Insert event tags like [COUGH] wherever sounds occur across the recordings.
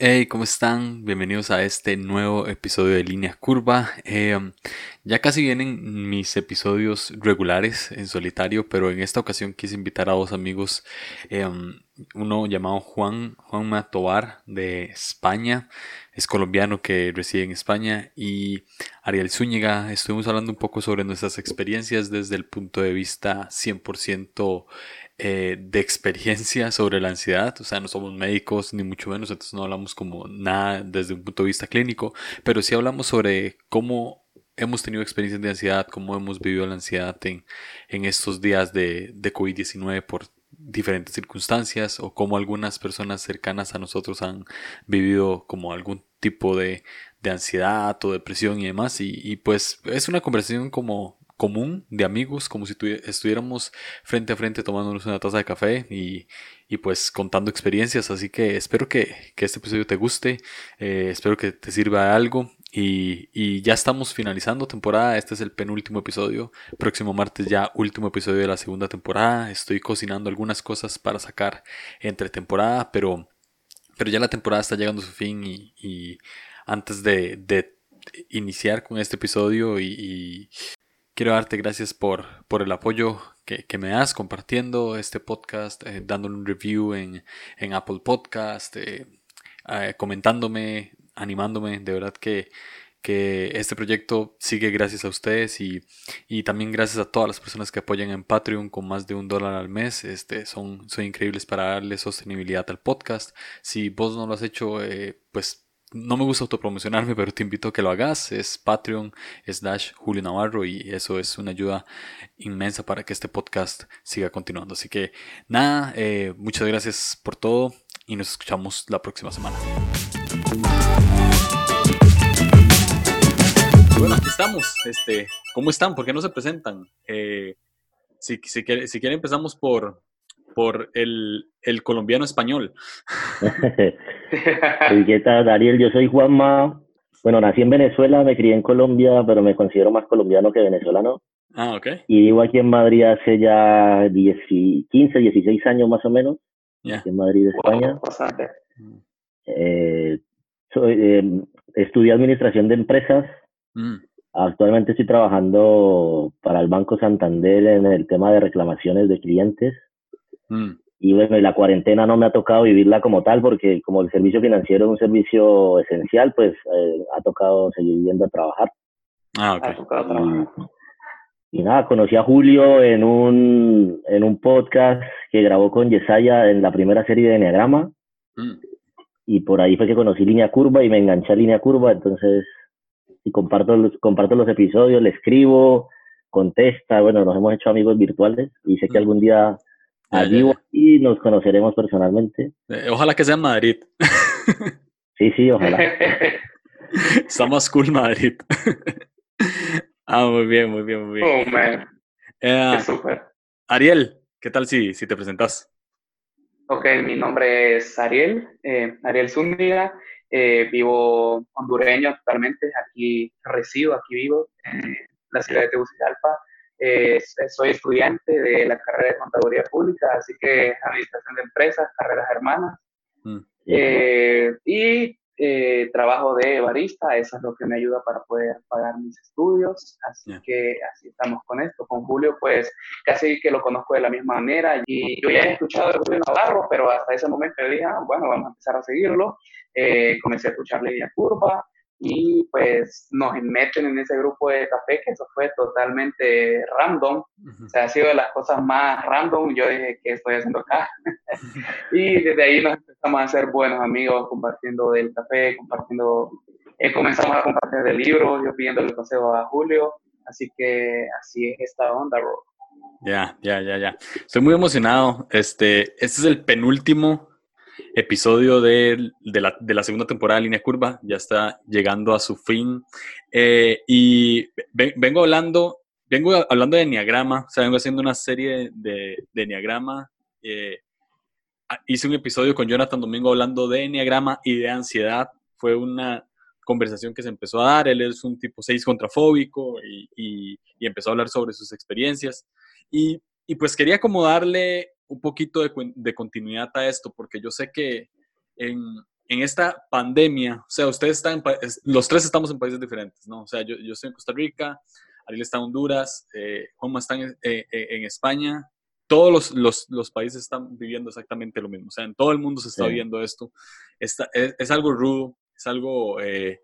Hey, ¿cómo están? Bienvenidos a este nuevo episodio de Línea Curva. Em, ya casi vienen mis episodios regulares en solitario, pero en esta ocasión quise invitar a dos amigos, em, uno llamado Juan, Juan Matobar de España, es colombiano que reside en España, y Ariel Zúñiga. Estuvimos hablando un poco sobre nuestras experiencias desde el punto de vista 100% eh, de experiencia sobre la ansiedad, o sea, no somos médicos ni mucho menos, entonces no hablamos como nada desde un punto de vista clínico, pero sí hablamos sobre cómo hemos tenido experiencias de ansiedad, cómo hemos vivido la ansiedad en, en estos días de, de COVID-19 por diferentes circunstancias o cómo algunas personas cercanas a nosotros han vivido como algún tipo de, de ansiedad o depresión y demás. Y, y, pues es una conversación como común de amigos, como si estuviéramos frente a frente tomándonos una taza de café y, pues contando experiencias. Así que espero que, este episodio te guste, eh, espero que te sirva de algo. Y, ya estamos finalizando temporada, este es el penúltimo episodio, próximo martes ya último episodio de la segunda temporada, estoy cocinando algunas cosas para sacar entre temporada, pero, pero ya la temporada está llegando a su fin y, antes de, iniciar con este episodio y, Quiero darte gracias por, por el apoyo que, me das compartiendo este podcast, eh, dándole un review en, Apple Podcast, eh, eh, comentándome, animándome. De verdad que, que este proyecto sigue gracias a ustedes y, también gracias a todas las personas que apoyan en Patreon con más de un dólar al mes. Este, son, son increíbles para darle sostenibilidad al podcast. Si vos no lo has hecho, pues no me gusta autopromocionarme, [LAUGHS] pero te invito a que lo hagas. Es Patreon slash Julio Navarro y eso es una ayuda inmensa para que este podcast siga continuando. Así que nada, eh, muchas gracias por todo y nos escuchamos la próxima semana. Bueno, aquí estamos. Este, ¿Cómo están? ¿Por qué no se presentan? Eh, si, si, si quieren empezamos por, por el, el colombiano español. [LAUGHS] ¿Qué tal, Dariel? Yo soy Juanma. Bueno, nací en Venezuela, me crié en Colombia, pero me considero más colombiano que venezolano. Ah, ok. Y vivo aquí en Madrid hace ya 10, 15, 16 años más o menos. Aquí en Madrid, España. Eh, soy, eh, estudié administración de empresas. Mm. Actualmente estoy trabajando para el Banco Santander en el tema de reclamaciones de clientes. Mm. Y bueno, la cuarentena no me ha tocado vivirla como tal, porque como el servicio financiero es un servicio esencial, pues eh, ha tocado seguir yendo a trabajar. Ah, ok. Y, nada, conocí a Julio en un, en un podcast que grabó con Yesaya en la primera serie de Enneagrama. Mm. Y por ahí fue que conocí Línea Curva y me enganché a Línea Curva. Entonces, y comparto los, comparto los episodios, le escribo, contesta. Bueno, nos hemos hecho amigos virtuales y sé que mm. algún día Allí y nos conoceremos personalmente. Eh, ojalá que sea en Madrid. sí, sí, ojalá. [LAUGHS] Está más cool Madrid. ah, muy bien, muy bien, muy bien. Oh, man. Eh, súper. Ariel, ¿qué tal si, si te presentas? Ok, mi nombre es Ariel, eh, Ariel Zúñiga. vivo hondureño actualmente, aquí resido, aquí vivo, en la ciudad de Tegucigalpa. Eh, soy estudiante de la carrera de Contaduría Pública, así que Administración de Empresas, carreras hermanas. Mm. Eh, y eh, trabajo de barista, eso es lo que me ayuda para poder pagar mis estudios, así que así estamos con esto. Con Julio, pues casi que lo conozco de la misma manera y yo ya he escuchado de Julio Navarro, pero hasta ese momento dije, ah, bueno, vamos a empezar a seguirlo. comencé a escuchar Línea Curva, y pues nos meten en ese grupo de café que eso fue totalmente random, o sea, ha sido de las cosas más random, yo dije, ¿qué estoy haciendo acá? [LAUGHS] y desde ahí nos empezamos a ser buenos amigos compartiendo del café, compartiendo, eh, comenzamos a compartir del libro, yo pidiendo el consejo a Julio, así que así es esta onda, bro. Ya, ya, ya, ya. Estoy muy emocionado. Este, este es el penúltimo episodio de, la, segunda temporada de Línea Curva. Ya está llegando a su fin. Eh, y vengo hablando, vengo hablando de Enneagrama, o sea, vengo haciendo una serie de, de Enneagrama. Eh, hice un episodio con Jonathan Domingo hablando de Enneagrama y de ansiedad. Fue una conversación que se empezó a dar. Él es un tipo 6 contrafóbico y, empezó a hablar sobre sus experiencias. Y, y pues quería como darle un poquito de, continuidad a esto, porque yo sé que en, en esta pandemia, o sea, ustedes están, los tres estamos en países diferentes, ¿no? O sea, yo, yo estoy en Costa Rica, Ariel está en Honduras, eh, Juanma está en, eh, eh, en España, todos los, los, los, países están viviendo exactamente lo mismo, o sea, en todo el mundo se está viendo esto, Está, es, es, algo rudo, es algo, eh,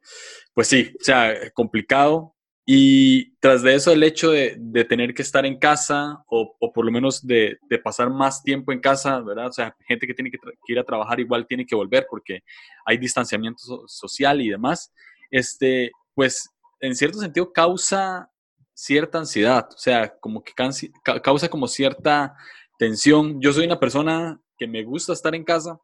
pues sí, o sea, complicado, y tras de eso, el hecho de, tener que estar en casa o, por lo menos de, pasar más tiempo en casa, ¿verdad? O sea, gente que tiene que, que, ir a trabajar igual tiene que volver porque hay distanciamiento social y demás. Este, pues, en cierto sentido, causa cierta ansiedad, o sea, como que causa como cierta tensión. Yo soy una persona que me gusta estar en casa,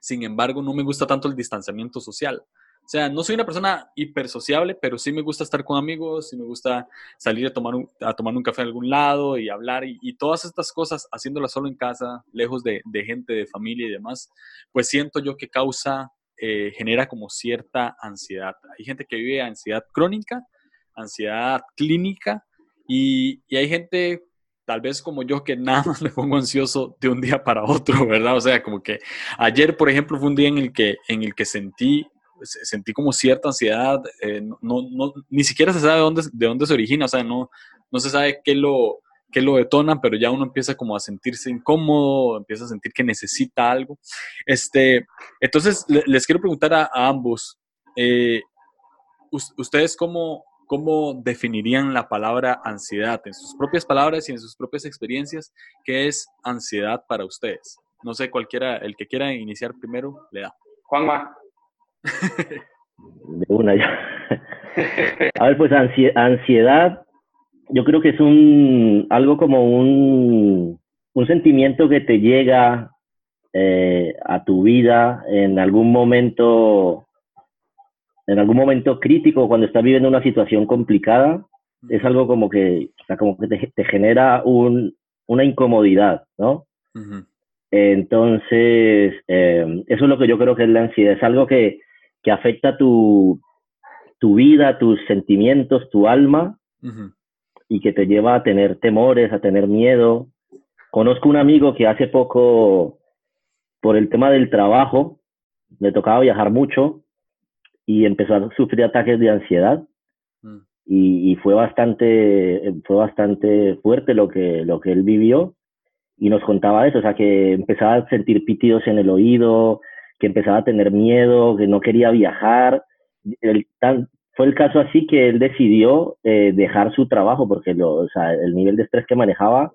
sin embargo, no me gusta tanto el distanciamiento social. O sea, no soy una persona hipersociable, pero sí me gusta estar con amigos, sí me gusta salir a tomar un, a tomar un café en algún lado y hablar y, todas estas cosas, haciéndolas solo en casa, lejos de, de, gente, de familia y demás, pues siento yo que causa, eh, genera como cierta ansiedad. Hay gente que vive ansiedad crónica, ansiedad clínica y, y hay gente tal vez como yo que nada más me pongo ansioso de un día para otro, ¿verdad? O sea, como que ayer, por ejemplo, fue un día en el que, en el que sentí sentí como cierta ansiedad, eh, no, no, ni siquiera se sabe de dónde, de dónde se origina, o sea, no, no se sabe qué lo, qué lo detona, pero ya uno empieza como a sentirse incómodo, empieza a sentir que necesita algo. Este, entonces, les quiero preguntar a, ambos, eh, ¿ustedes cómo, cómo definirían la palabra ansiedad en sus propias palabras y en sus propias experiencias? ¿Qué es ansiedad para ustedes? No sé, cualquiera, el que quiera iniciar primero, le da. Juanma. De una ya. A ver, pues ansiedad, yo creo que es un algo como un, un sentimiento que te llega eh, a tu vida en algún momento, en algún momento crítico, cuando estás viviendo una situación complicada, es algo como que, o sea, como que te, genera un, una incomodidad, ¿no? Entonces, eh, eso es lo que yo creo que es la ansiedad, es algo que, que afecta tu, tu vida, tus sentimientos, tu alma, y que te lleva a tener temores, a tener miedo. Conozco un amigo que hace poco, por el tema del trabajo, le tocaba viajar mucho y empezó a sufrir ataques de ansiedad. Mm. Y, y, fue bastante, fue bastante fuerte lo que, lo que él vivió y nos contaba eso, o sea, que empezaba a sentir pitidos en el oído, que empezaba a tener miedo, que no quería viajar. Fue el caso así que él decidió eh, dejar su trabajo porque lo, o sea, el nivel de estrés que manejaba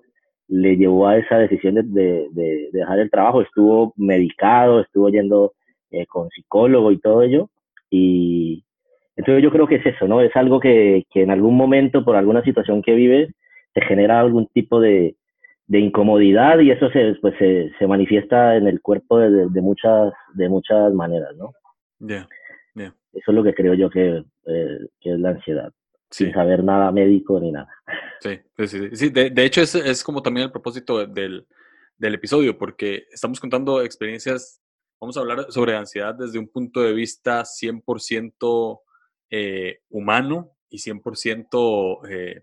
le llevó a esa decisión de, de, de dejar el trabajo. Estuvo medicado, estuvo yendo eh, con psicólogo y todo ello. Y entonces yo creo que es eso, ¿no? Es algo que, que en algún momento, por alguna situación que vives, te genera algún tipo de, de incomodidad y eso se, pues, se, se manifiesta en el cuerpo de, de, muchas, de muchas maneras, ¿no? Ya, Eso es lo que creo yo que, eh, que es la ansiedad. Sin saber nada médico ni nada. Sí, sí, sí. De, de, hecho, es, es como también el propósito del, del episodio, porque estamos contando experiencias, vamos a hablar sobre ansiedad desde un punto de vista 100% eh, humano y 100% eh,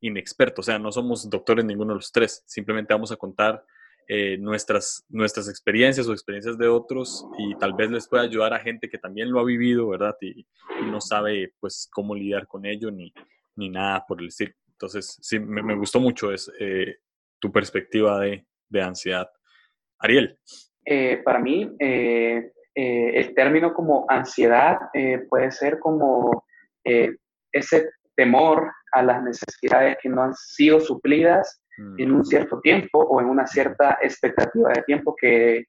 inexperto, o sea, no somos doctores ninguno de los tres, simplemente vamos a contar eh, nuestras, nuestras experiencias o experiencias de otros y tal vez les pueda ayudar a gente que también lo ha vivido, ¿verdad? Y, no sabe pues cómo lidiar con ello ni, ni nada por el estilo. Entonces, sí, me, gustó mucho es, eh, tu perspectiva de, de ansiedad. Ariel. Eh, para mí, el término como ansiedad puede ser como ese temor a las necesidades que no han sido suplidas en un mm. cierto tiempo o en una cierta expectativa de tiempo que,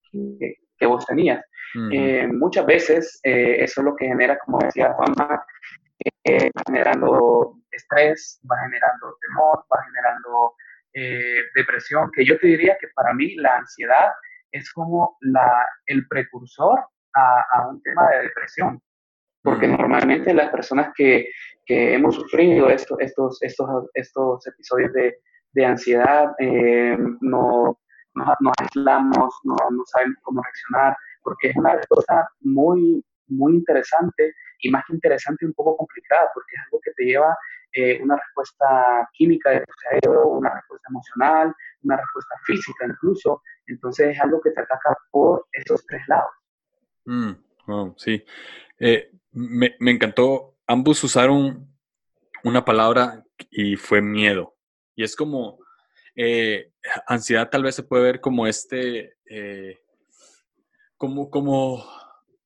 que, vos tenías. Eh, muchas veces eh, eso es lo que genera, como decía Juanma, eh, va generando estrés, va generando temor, va generando depresión, que yo te diría que para mí la ansiedad es como la, el precursor a, a un tema de depresión porque normalmente las personas que, que hemos sufrido estos, estos, estos, estos episodios de, de ansiedad eh, no, nos, aislamos, no, no, sabemos cómo reaccionar, porque es una cosa muy, muy interesante y más que interesante, un poco complicada, porque es algo que te lleva eh, una respuesta química de tu cerebro, una respuesta emocional, una respuesta física incluso. Entonces es algo que te ataca por esos tres lados. Mm. sí. Eh, me, me, encantó. Ambos usaron una palabra y fue miedo. Y es como, eh, ansiedad tal vez se puede ver como este, eh, como, como,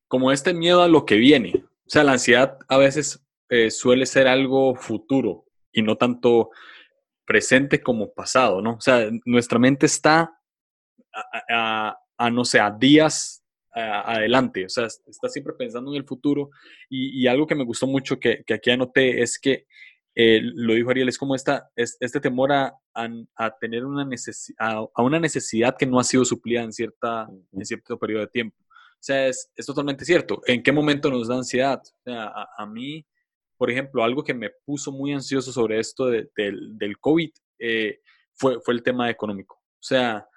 como este miedo a lo que viene. O sea, la ansiedad a veces suele ser algo futuro y no tanto presente como pasado, ¿no? O sea, nuestra mente está a, no sé, a días adelante, o sea, está siempre pensando en el futuro y, algo que me gustó mucho que, que, aquí anoté es que eh, lo dijo Ariel, es como esta, este temor a, a, tener una, necesidad, a, una necesidad que no ha sido suplida en, cierta, en cierto periodo de tiempo. O sea, es, es totalmente cierto. ¿En qué momento nos da ansiedad? O sea, a, mí, por ejemplo, algo que me puso muy ansioso sobre esto del, del COVID eh, fue, fue el tema económico. O sea,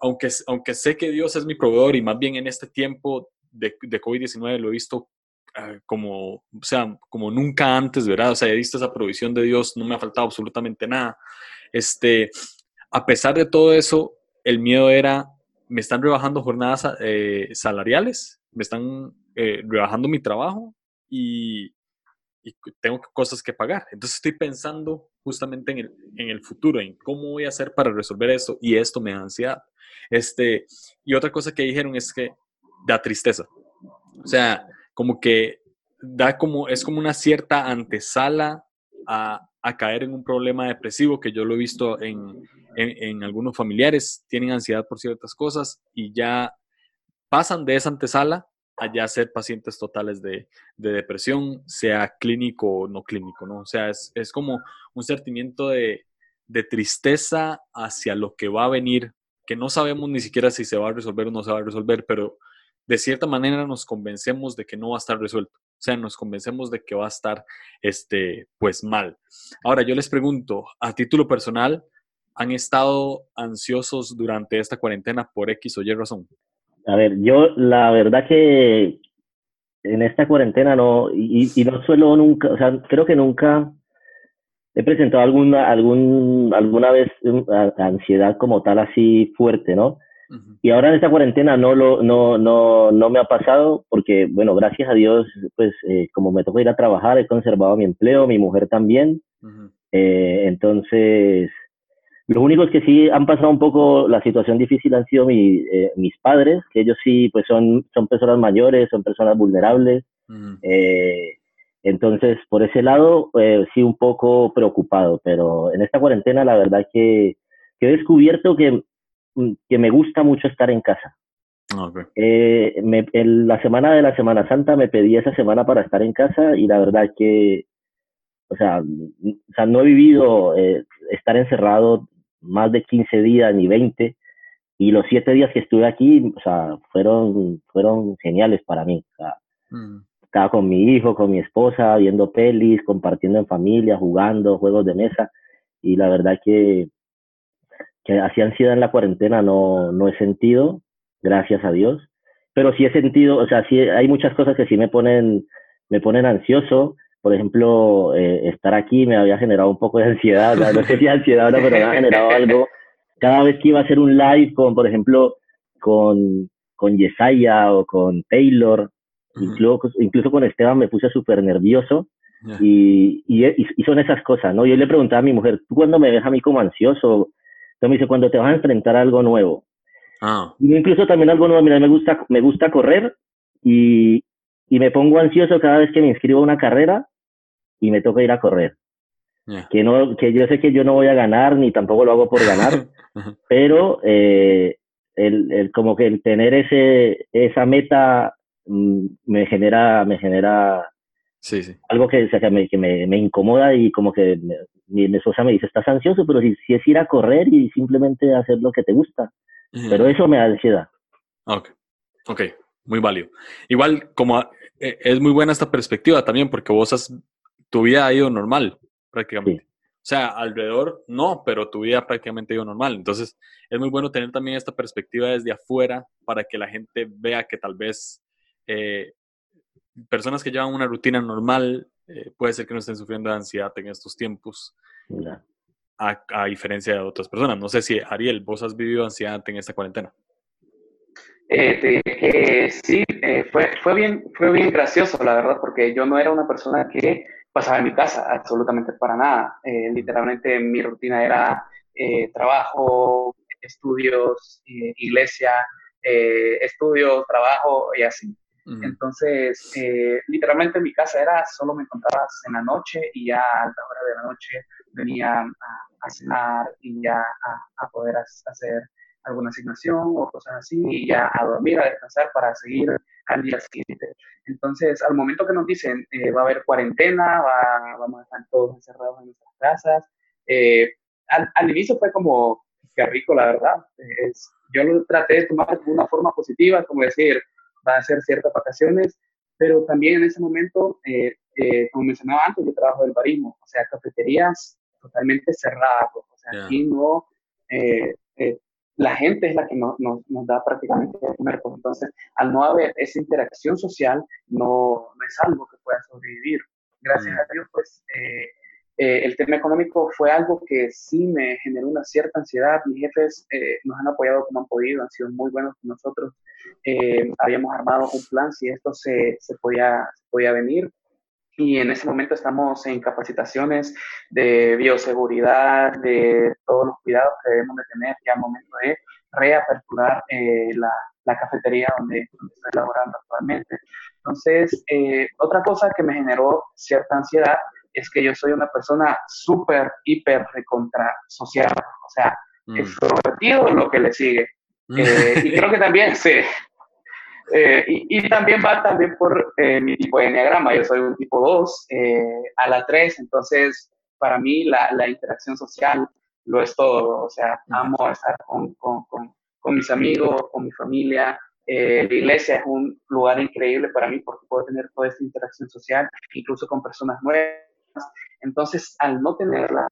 aunque, aunque sé que Dios es mi proveedor y más bien en este tiempo de, de COVID-19 lo he visto ah, como, o sea, como nunca antes, ¿verdad? O sea, he visto esa provisión de Dios, no me ha faltado absolutamente nada. Este, a pesar de todo eso, el miedo era, me están rebajando jornadas eh, salariales, me están eh, rebajando mi trabajo y, y tengo cosas que pagar. Entonces estoy pensando justamente en el, en el, futuro, en cómo voy a hacer para resolver eso y esto me da ansiedad. Este, y otra cosa que dijeron es que da tristeza. O sea, como que da como, es como una cierta antesala a, a caer en un problema depresivo que yo lo he visto en, en, algunos familiares, tienen ansiedad por ciertas cosas y ya pasan de esa antesala allá ser pacientes totales de, depresión, sea clínico o no clínico, ¿no? O sea, es, como un sentimiento de, tristeza hacia lo que va a venir, que no sabemos ni siquiera si se va a resolver o no se va a resolver, pero de cierta manera nos convencemos de que no va a estar resuelto. O sea, nos convencemos de que va a estar, este, pues mal. Ahora, yo les pregunto, a título personal, ¿han estado ansiosos durante esta cuarentena por X o Y razón? A ver, yo la verdad que en esta cuarentena no, y, no suelo nunca, o sea, creo que nunca he presentado alguna, algún, alguna vez ansiedad como tal así fuerte, ¿no? Y ahora en esta cuarentena no, lo, no, no, no me ha pasado porque, bueno, gracias a Dios, pues eh, como me tocó ir a trabajar, he conservado mi empleo, mi mujer también. eh, entonces, los únicos que sí han pasado un poco la situación difícil han sido mi, eh, mis padres, que ellos sí pues son, son personas mayores, son personas vulnerables. Eh, entonces, por ese lado, eh, sí un poco preocupado, pero en esta cuarentena la verdad que, que he descubierto que, mm, que, me gusta mucho estar en casa. Ah, me, en la semana de la Semana Santa me pedí esa semana para estar en casa y la verdad que, o sea, o sea no he vivido estar encerrado más de 15 días ni 20. Y los siete días que estuve aquí, o sea, fueron, fueron geniales para mí. O sea, mm. Estaba con mi hijo, con mi esposa, viendo pelis, compartiendo en familia, jugando juegos de mesa. Y la verdad que, que así ansiedad en la cuarentena no, no he sentido, gracias a Dios. Pero sí he sentido, o sea, sí hay muchas cosas que sí me ponen, me ponen ansioso por ejemplo, eh, estar aquí me había generado un poco de ansiedad, no sé si ansiedad no, pero me había generado algo. Cada vez que iba a hacer un live con, por ejemplo, con, con Yesaya o con Taylor, incluso, incluso con Esteban me puse súper nervioso. Y, y, son esas cosas, ¿no? Yo le preguntaba a mi mujer, ¿tú cuándo me ves a mí como ansioso? Entonces me dice, cuando te vas a enfrentar a algo nuevo. Ah. Incluso también algo nuevo, mira, me gusta, me gusta correr y, y me pongo ansioso cada vez que me inscribo a una carrera y me toca ir a correr. Que, no, que yo sé que yo no voy a ganar, ni tampoco lo hago por ganar, [LAUGHS] pero eh, el, el, como que el tener ese, esa meta me genera, me genera sí, sí. algo que, que, me, que me, me, incomoda y como que mi, esposa me dice, estás ansioso, pero si, si, es ir a correr y simplemente hacer lo que te gusta. Pero eso me da ansiedad. Ok, ok, muy válido. Igual, como eh, es muy buena esta perspectiva también, porque vos has tu vida ha ido normal, prácticamente. O sea, alrededor no, pero tu vida prácticamente ha ido normal. Entonces, es muy bueno tener también esta perspectiva desde afuera para que la gente vea que tal vez eh, personas que llevan una rutina normal, eh, puede ser que no estén sufriendo de ansiedad en estos tiempos, a, a, diferencia de otras personas. No sé si, Ariel, vos has vivido ansiedad en esta cuarentena. Eh, que sí, eh, fue, fue, bien, fue bien gracioso, la verdad, porque yo no era una persona que pasaba en mi casa absolutamente para nada. Eh, literalmente mi rutina era trabajo, estudios, iglesia, estudios, trabajo y así. Entonces, literalmente mi casa era, solo me encontrabas en la noche y ya a alta hora de la noche venía a, cenar y ya a, a poder hacer alguna asignación o cosas así, y ya a dormir, a descansar para seguir al día siguiente. Entonces, al momento que nos dicen eh, va a haber cuarentena, va, vamos a estar todos encerrados en nuestras casas, eh, al, inicio fue como, qué rico, la verdad. Es, yo lo traté de tomar de una forma positiva, como decir, va a ser ciertas vacaciones, pero también en ese momento, eh, como mencionaba antes, yo trabajo del barismo, o sea, cafeterías totalmente cerradas, o sea, aquí no, la gente es la que nos, nos, da prácticamente de comer. Pues, entonces, al no haber esa interacción social, no, no es algo que pueda sobrevivir. Gracias a Dios, pues eh, eh, el tema económico fue algo que sí me generó una cierta ansiedad. Mis jefes eh, nos han apoyado como han podido, han sido muy buenos con nosotros. habíamos armado un plan si esto se, se, podía, se podía venir y en ese momento estamos en capacitaciones de bioseguridad, de todos los cuidados que debemos de tener ya al momento de reaperturar eh, la, la, cafetería donde, estoy laborando actualmente. Entonces, eh, otra cosa que me generó cierta ansiedad es que yo soy una persona súper, hiper, recontra social, o sea, mm. extrovertido lo que le sigue. Eh, y creo que también se, eh, y, también va también por eh, mi tipo de enneagrama. Yo soy un tipo 2 eh, a la 3, entonces para mí la, la, interacción social lo es todo. O sea, amo estar con, con, con, mis amigos, con mi familia. la iglesia es un lugar increíble para mí porque puedo tener toda esta interacción social, incluso con personas nuevas. Entonces, al no tenerla,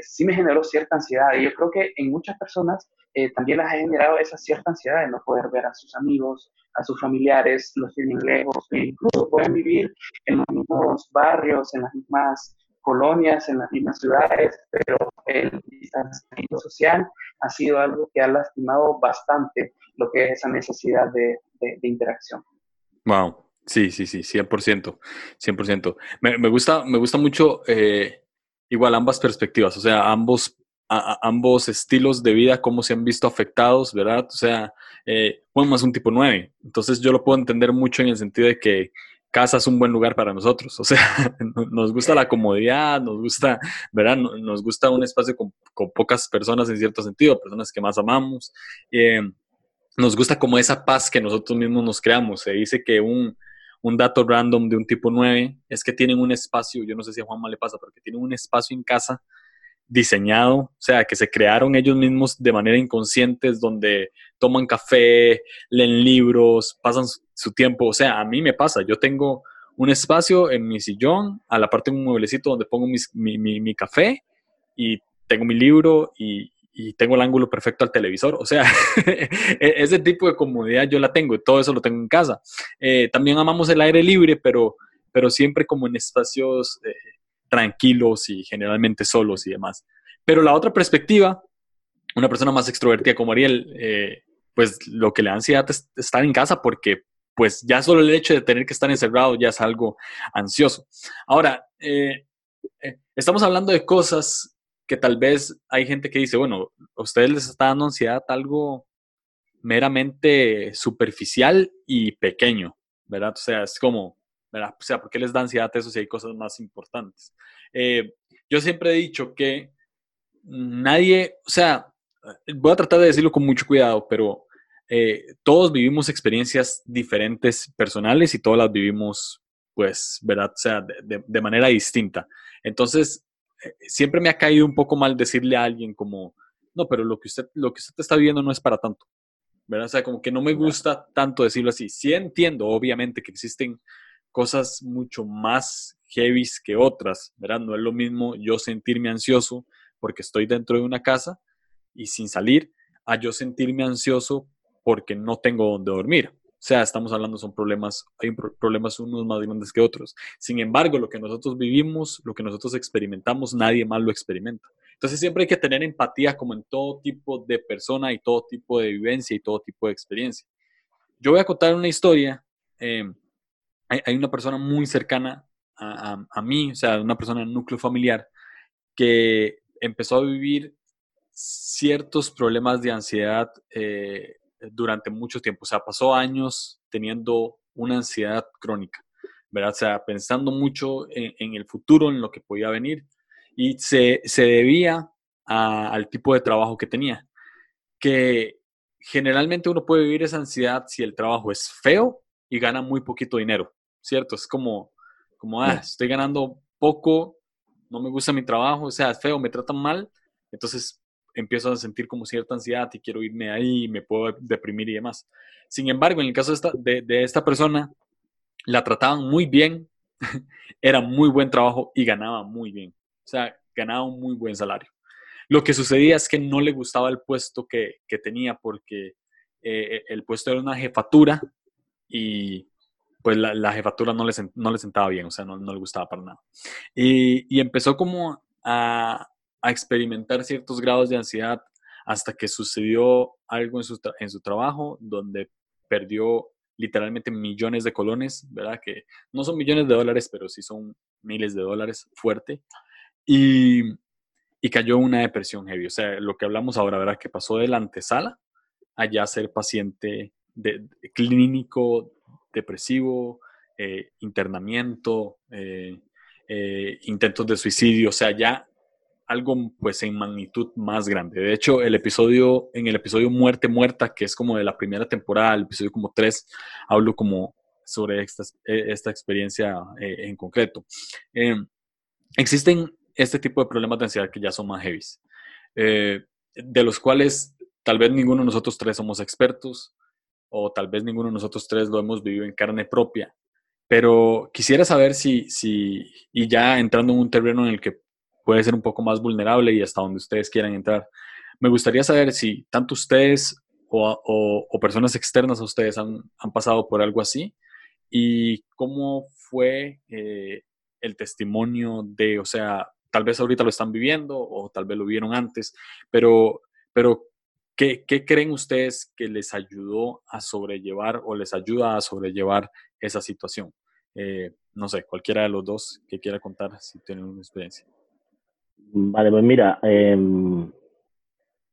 sí me generó cierta ansiedad. Y yo creo que en muchas personas eh, también les ha generado esa cierta ansiedad de no poder ver a sus amigos, a sus familiares, los tienen lejos, e incluso pueden vivir en los mismos barrios, en las mismas colonias, en las mismas ciudades, pero el distanciamiento social ha sido algo que ha lastimado bastante lo que es esa necesidad de, interacción. Wow, sí, sí, sí, 100%, 100%. Me, me gusta, me gusta mucho eh, igual ambas perspectivas, o sea, ambos ambos estilos de vida, cómo se han visto afectados, ¿verdad? O sea, eh, Juan más un tipo 9. Entonces yo lo puedo entender mucho en el sentido de que casa es un buen lugar para nosotros. O sea, [LAUGHS] nos gusta la comodidad, nos gusta, ¿verdad? Nos gusta un espacio con, pocas personas en cierto sentido, personas que más amamos. Eh, nos gusta como esa paz que nosotros mismos nos creamos. Se dice que un, un dato random de un tipo 9 es que tienen un espacio, yo no sé si a Juanma le pasa, pero que tienen un espacio en casa diseñado, o sea, que se crearon ellos mismos de manera inconsciente, donde toman café, leen libros, pasan su tiempo, o sea, a mí me pasa, yo tengo un espacio en mi sillón, a la parte de un mueblecito donde pongo mi, mi, café y tengo mi libro y, y, tengo el ángulo perfecto al televisor. O sea, [LAUGHS] e-, ese tipo de comodidad yo la tengo y todo eso lo tengo en casa. Eh, también amamos el aire libre, pero, pero siempre como en espacios eh, tranquilos y generalmente solos y demás. Pero la otra perspectiva, una persona más extrovertida como Ariel, eh, pues lo que le da ansiedad es estar en casa porque pues ya solo el hecho de tener que estar encerrado ya es algo ansioso. Ahora, estamos hablando de cosas que tal vez hay gente que dice, bueno, a ustedes les está dando ansiedad algo meramente superficial y pequeño, ¿verdad? O sea, es como, ¿verdad? O sea, ¿por qué les da ansiedad eso si hay cosas más importantes? Eh, yo siempre he dicho que nadie, o sea, voy a tratar de decirlo con mucho cuidado, pero eh, todos vivimos experiencias diferentes personales y todas las vivimos, pues, ¿verdad? O sea, de, manera distinta. Entonces, siempre me ha caído un poco mal decirle a alguien como, no, pero lo que usted, lo que usted está viviendo no es para tanto. ¿verdad? O sea, como que no me gusta tanto decirlo así. Sí entiendo, obviamente, que existen cosas mucho más heavy que otras, ¿verdad? No es lo mismo yo sentirme ansioso porque estoy dentro de una casa y sin salir, a yo sentirme ansioso porque no tengo donde dormir. O sea, estamos hablando, son problemas, hay problemas unos más grandes que otros. Sin embargo, lo que nosotros vivimos, lo que nosotros experimentamos, nadie más lo experimenta. Entonces siempre hay que tener empatía como en todo tipo de persona y todo tipo de vivencia y todo tipo de experiencia. yo voy a contar una historia. Eh, hay, una persona muy cercana a, mí, o sea, una persona en núcleo familiar, que empezó a vivir ciertos problemas de ansiedad eh, durante mucho tiempo. O sea, pasó años teniendo una ansiedad crónica, ¿verdad? O sea, pensando mucho en, el futuro, en lo que podía venir, y se, debía al tipo de trabajo que tenía, que generalmente uno puede vivir esa ansiedad si el trabajo es feo y gana muy poquito dinero, ¿cierto? Es como, como ah, estoy ganando poco, no me gusta mi trabajo, o sea, es feo, me tratan mal, entonces empiezo a sentir como cierta ansiedad y quiero irme ahí, me puedo deprimir y demás. Sin embargo, en el caso de esta, persona, la trataban muy bien, [LAUGHS] era muy buen trabajo y ganaba muy bien. O sea, ganaba un muy buen salario. Lo que sucedía es que no le gustaba el puesto que, tenía porque eh, el puesto era una jefatura y pues la, jefatura no le, no le sentaba bien, o sea, no, le gustaba para nada. Y, empezó como a, experimentar ciertos grados de ansiedad hasta que sucedió algo en su, en su trabajo donde perdió literalmente millones de colones, ¿verdad? Que no son millones de dólares, pero sí son miles de dólares fuerte. Y, y cayó una depresión heavy. O sea, lo que hablamos ahora, ¿verdad? Que pasó de la antesala a ya ser paciente de, clínico, depresivo, eh, internamiento, eh, eh, intentos de suicidio, o sea, ya algo pues en magnitud más grande. De hecho, el episodio, en el episodio Muerte Muerta, que es como de la primera temporada, el episodio como 3, hablo como sobre esta, esta experiencia en concreto. existen este tipo de problemas de ansiedad que ya son más heavy, eh, de los cuales tal vez ninguno de nosotros tres somos expertos o tal vez ninguno de nosotros tres lo hemos vivido en carne propia. Pero quisiera saber si, si, y ya entrando en un terreno en el que puede ser un poco más vulnerable y hasta donde ustedes quieran entrar, me gustaría saber si tanto ustedes o, o, personas externas a ustedes han, han, pasado por algo así y cómo fue eh, el testimonio de, o sea, tal vez ahorita lo están viviendo o tal vez lo vieron antes, pero, pero ¿qué, creen ustedes que les ayudó a sobrellevar o les ayuda a sobrellevar esa situación? Eh, no sé, cualquiera de los dos que quiera contar si tienen una experiencia. Vale, pues mira, em,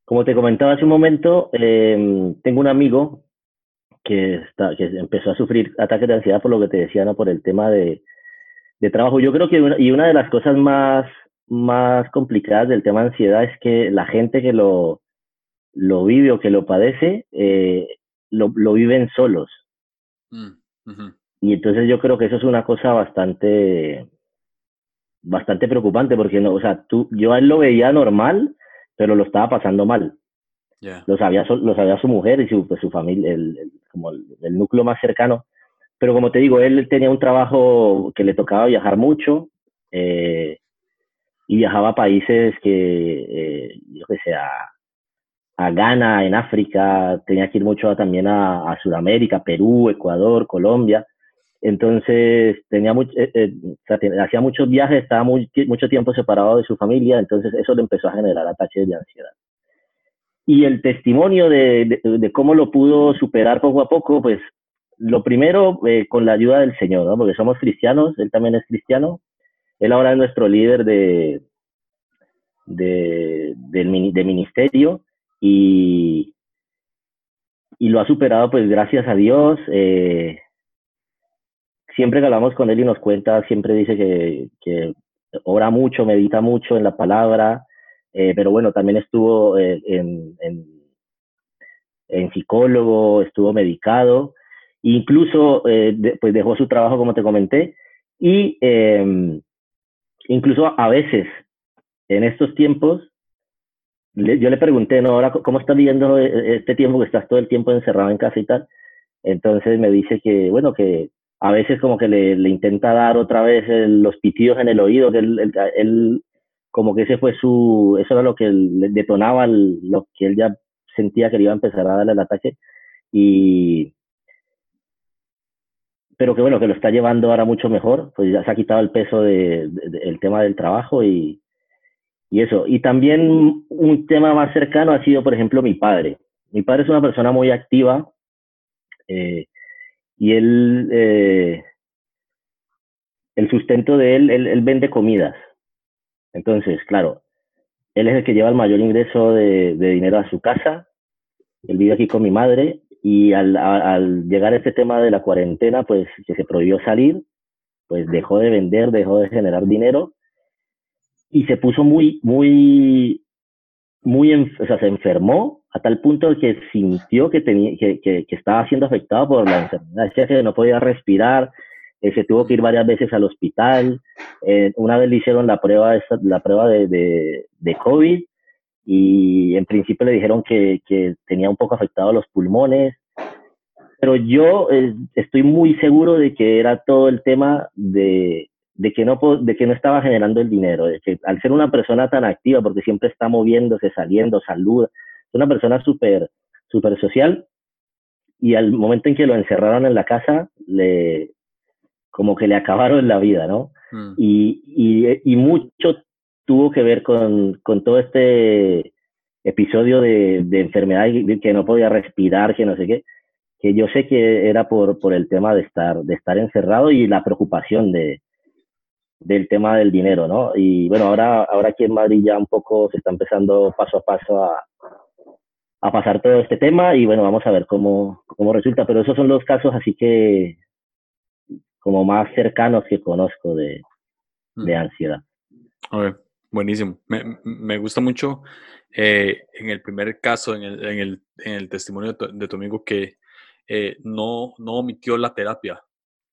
como te comentaba hace un momento, em, tengo un amigo que, está, que empezó a sufrir ataques de ansiedad por lo que te decía, ¿no? Por el tema de, de trabajo. Yo creo que y una de las cosas más más complicadas del tema de ansiedad es que la gente que lo, lo vive o que lo padece, eh, lo, lo, viven solos. Mm, y entonces yo creo que eso es una cosa bastante, bastante preocupante porque no, o sea, tú, yo a él lo veía normal, pero lo estaba pasando mal. Lo, sabía, lo sabía su mujer y su, pues, su familia, el, como el, núcleo más cercano. Pero como te digo, él tenía un trabajo que le tocaba viajar mucho. Eh, y viajaba a países que, eh, yo que sé, a, Ghana, en África, tenía que ir mucho también a, a Sudamérica, Perú, Ecuador, Colombia. Entonces, tenía mucho, eh, eh, hacía muchos viajes, estaba muy, mucho tiempo separado de su familia, entonces eso le empezó a generar ataques de ansiedad. Y el testimonio de, de, cómo lo pudo superar poco a poco, pues lo primero con la ayuda del Señor, ¿no? porque somos cristianos, él también es cristiano, él ahora es nuestro líder de, de, de ministerio y, y lo ha superado pues gracias a Dios. Eh, siempre que hablamos con él y nos cuenta, siempre dice que, que ora mucho, medita mucho en la palabra, eh, pero bueno, también estuvo eh, en, en, psicólogo, estuvo medicado, incluso pues dejó su trabajo como te comenté y em, incluso a veces, en estos tiempos, yo le pregunté, ¿no? Ahora, ¿cómo estás viviendo este tiempo que estás todo el tiempo encerrado en casa y tal? Entonces me dice que, bueno, que a veces como que le, le intenta dar otra vez los pitidos en el oído, que él, él, como que ese fue su, eso era lo que detonaba, lo que él ya sentía que le iba a empezar a darle el ataque. Y, pero que bueno, que lo está llevando ahora mucho mejor, pues ya se ha quitado el peso del de, el tema del trabajo y, y eso. Y también un tema más cercano ha sido, por ejemplo, mi padre. Mi padre es una persona muy activa, Eh, y él, eh, el sustento de él, él, vende comidas. Entonces, claro, él es el que lleva el mayor ingreso de, dinero a su casa. Él vive aquí con mi madre y al, al, llegar a este tema de la cuarentena, pues que se prohibió salir, pues dejó de vender, dejó de generar dinero y se puso muy, muy, muy, o sea, se enfermó a tal punto que sintió que, tenía, que, que, estaba siendo afectado por la enfermedad, decía que no podía respirar, eh, se tuvo que ir varias veces al hospital, eh, una vez le hicieron la prueba, la prueba de, COVID y en principio le dijeron que, tenía un poco afectado los pulmones, pero yo eh, estoy muy seguro de que era todo el tema de, que no de que no estaba generando el dinero, de que al ser una persona tan activa, porque siempre está moviéndose, saliendo, saluda, una persona súper super social y al momento en que lo encerraron en la casa, le como que le acabaron la vida, ¿no? Mm. Y, y, y, mucho tuvo que ver con, con todo este episodio de, de enfermedad, que no podía respirar, que no sé qué, que yo sé que era por, por el tema de estar, de estar encerrado y la preocupación de, del tema del dinero, ¿no? Y bueno, ahora, ahora aquí en Madrid ya un poco se está empezando paso a paso a, a pasar todo este tema y bueno, vamos a ver cómo, cómo resulta, pero esos son los casos así que como más cercanos que conozco de, de mm. ansiedad. ver, buenísimo. Me, me, gusta mucho eh, en el primer caso, en el, en el, en el testimonio de tu, de tu amigo, que eh, no, no omitió la terapia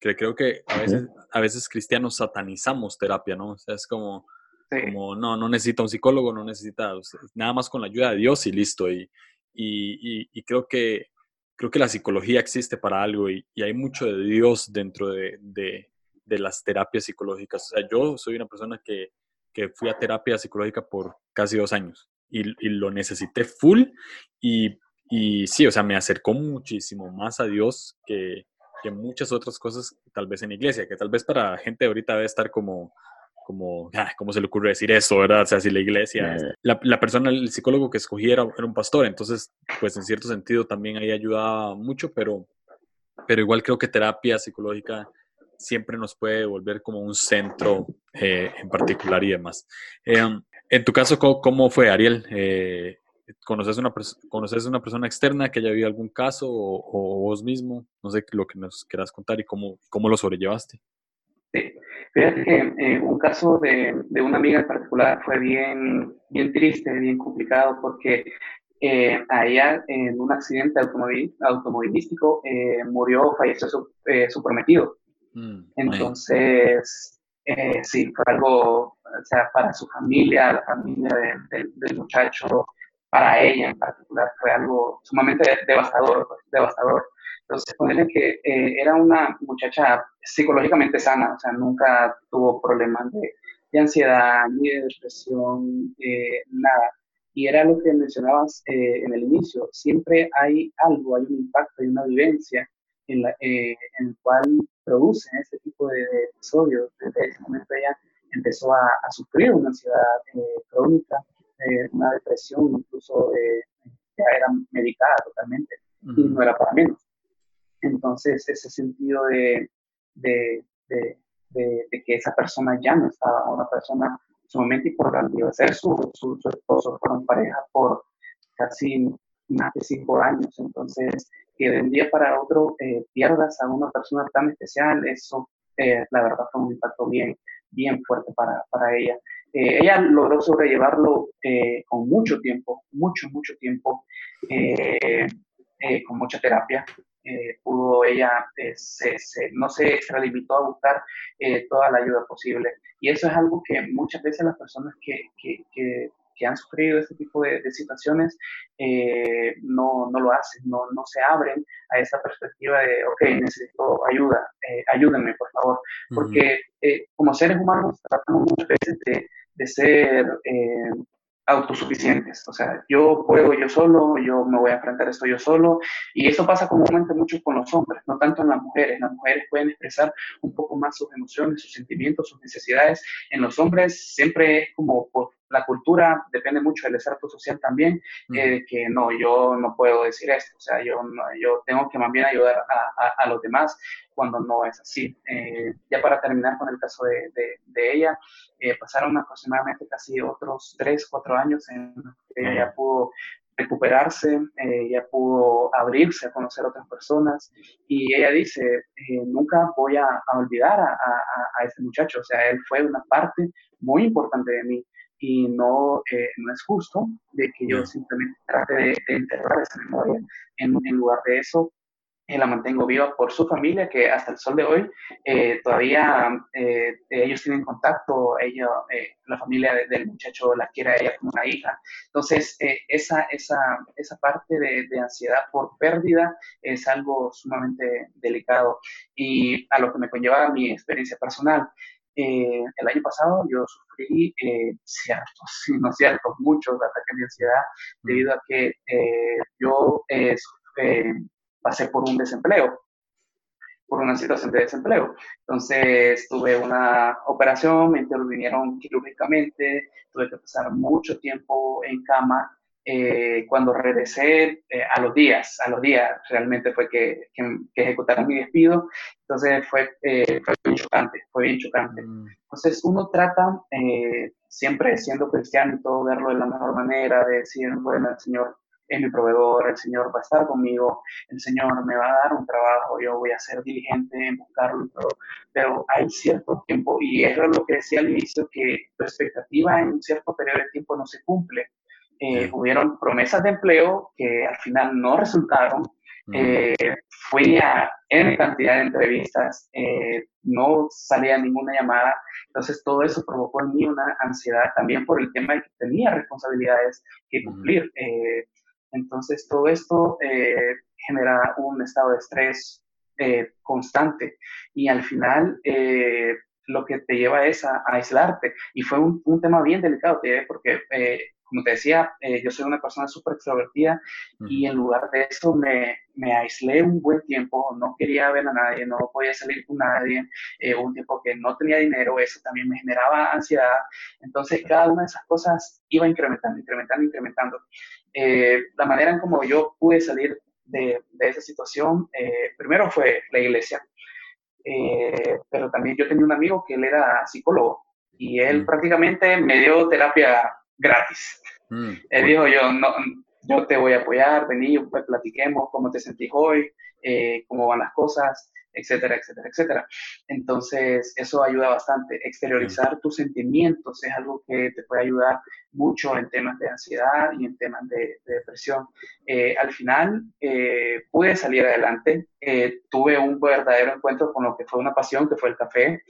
que creo que a veces, a veces cristianos satanizamos terapia, ¿no? O sea, es como, como no, no necesita un psicólogo, no necesita, nada más con la ayuda de Dios y listo. Y, y, y, creo, que, creo que la psicología existe para algo y, y hay mucho de Dios dentro de, de, de, las terapias psicológicas. O sea, yo soy una persona que, que fui a terapia psicológica por casi dos años y, y lo necesité full y, y sí, o sea, me acercó muchísimo más a Dios que, que muchas otras cosas tal vez en iglesia, que tal vez para gente ahorita debe estar como, como, [LAUGHS] ah, ¿cómo se le ocurre decir eso, verdad? O sea, si la iglesia, la, la persona, el psicólogo que escogí era, un pastor, entonces, pues en cierto sentido también ahí ayudaba mucho, pero, pero igual creo que terapia psicológica siempre nos puede volver como un centro eh, en particular y demás. Em, en tu caso, ¿cómo, fue, Ariel? Eh, ¿Conoces una, ¿Conoces una persona externa que haya habido algún caso o, vos mismo? No sé lo que nos quieras contar y cómo, cómo lo sobrellevaste. Sí, fíjate que eh, un caso de, de, una amiga en particular fue bien, bien triste, bien complicado, porque eh, a ella en un accidente automovilístico automovilístico eh, murió, falleció su, eh, su prometido. Mm, Entonces, sí, fue algo, o sea, para su familia, la familia del muchacho, para ella en particular fue algo sumamente devastador, devastador. Entonces, ponerle que eh, era una muchacha psicológicamente sana, o sea, nunca tuvo problemas de, de ansiedad, ni de depresión, eh, nada. Y era lo que mencionabas eh, en el inicio, siempre hay algo, hay un impacto, hay una vivencia en, la, en el cual producen este tipo de, episodios. Desde ese momento ella empezó a, a sufrir una ansiedad crónica, eh, una depresión, incluso eh, ya era medicada totalmente y no era para menos. Entonces, ese sentido de, de, de, que esa persona ya no estaba, una persona sumamente importante, iba a ser su, su, esposo, fueron pareja por casi más de cinco años. Entonces, que de un día para otro eh, pierdas a una persona tan especial, eso la verdad fue un impacto bien, bien fuerte para, para ella. Eh, ella logró sobrellevarlo eh, con mucho tiempo, mucho, mucho tiempo, eh, con mucha terapia. Pudo ella, se, no se extralimitó a buscar toda la ayuda posible. Y eso es algo que muchas veces las personas que, que, que, han sufrido este tipo de, situaciones no, no, lo hacen, no, no, se abren a esa perspectiva de, ok, necesito ayuda, ayúdenme, por favor. Porque como seres humanos tratamos muchas veces de de ser eh, autosuficientes. O sea, yo puedo yo solo, yo me voy a enfrentar esto yo solo. Y eso pasa comúnmente mucho con los hombres, no tanto en las mujeres. Las mujeres pueden expresar un poco más sus emociones, sus sentimientos, sus necesidades. En los hombres siempre es como por la cultura depende mucho del estrato social también, eh, que no, yo no puedo decir esto, o sea, yo, yo tengo que más bien ayudar a, a, los demás cuando no es así. Eh, ya para terminar con el caso de, de, ella, eh, pasaron aproximadamente casi otros tres, cuatro años en que ella pudo recuperarse, ella pudo abrirse a conocer a otras personas y ella dice, nunca voy a, a olvidar a, a, este muchacho, o sea, él fue una parte muy importante de mí y no, eh, no es justo de que yo simplemente trate de, enterrar esa memoria. En, en, lugar de eso, eh, la mantengo viva por su familia, que hasta el sol de hoy eh, todavía ellos tienen contacto, ella, la familia del muchacho la quiere a ella como una hija. Entonces, esa, esa, esa parte de, de, ansiedad por pérdida es algo sumamente delicado y a lo que me conlleva mi experiencia personal. Eh, el año pasado yo sufrí eh, ciertos, si [LAUGHS] no ciertos, muchos ataques de ansiedad mm. debido a que eh, yo pasé por un desempleo, por una situación de desempleo. Entonces tuve una operación, me intervinieron quirúrgicamente, tuve que pasar mucho tiempo en cama eh, cuando regresé eh, a los días, a los días realmente fue que, que, ejecutaron mi despido, entonces fue, eh, fue bien chocante, fue bien chocante. Mm. Entonces uno trata, siempre siendo cristiano y todo, verlo de la mejor manera, de decir, bueno, el Señor es mi proveedor, el Señor va a estar conmigo, el Señor me va a dar un trabajo, yo voy a ser diligente en buscarlo todo, pero hay cierto tiempo, y eso es lo que decía al inicio, que tu expectativa en un cierto periodo de tiempo no se cumple. Eh, hubieron promesas de empleo que al final no resultaron. Eh, fui a N cantidad de entrevistas, eh, no salía ninguna llamada, entonces todo eso provocó en mí una ansiedad también por el tema de que tenía responsabilidades que cumplir. entonces todo esto genera un estado de estrés constante y al final lo que te lleva es a, aislarte. Y fue un, un, tema bien delicado, porque como te decía, eh, yo soy una persona súper extrovertida y en lugar de eso me, me, aislé un buen tiempo, no quería ver a nadie, no podía salir con nadie, eh, un tiempo que no tenía dinero, eso también me generaba ansiedad. Entonces cada una de esas cosas iba incrementando, incrementando, incrementando. Eh, la manera en como yo pude salir de, de esa situación, primero fue la iglesia, pero también yo tenía un amigo que él era psicólogo y él prácticamente me dio terapia gratis. Mm, Él dijo, yo, no, yo te voy a apoyar, vení, pues, platiquemos cómo te sentís hoy, eh, cómo van las cosas, etcétera, etcétera, etcétera. Entonces, eso ayuda bastante. Exteriorizar tus sentimientos es algo que te puede ayudar mucho en temas de ansiedad y en temas de, depresión. Eh, al final, eh, pude salir adelante. tuve un verdadero encuentro con lo que fue una pasión, que fue el café.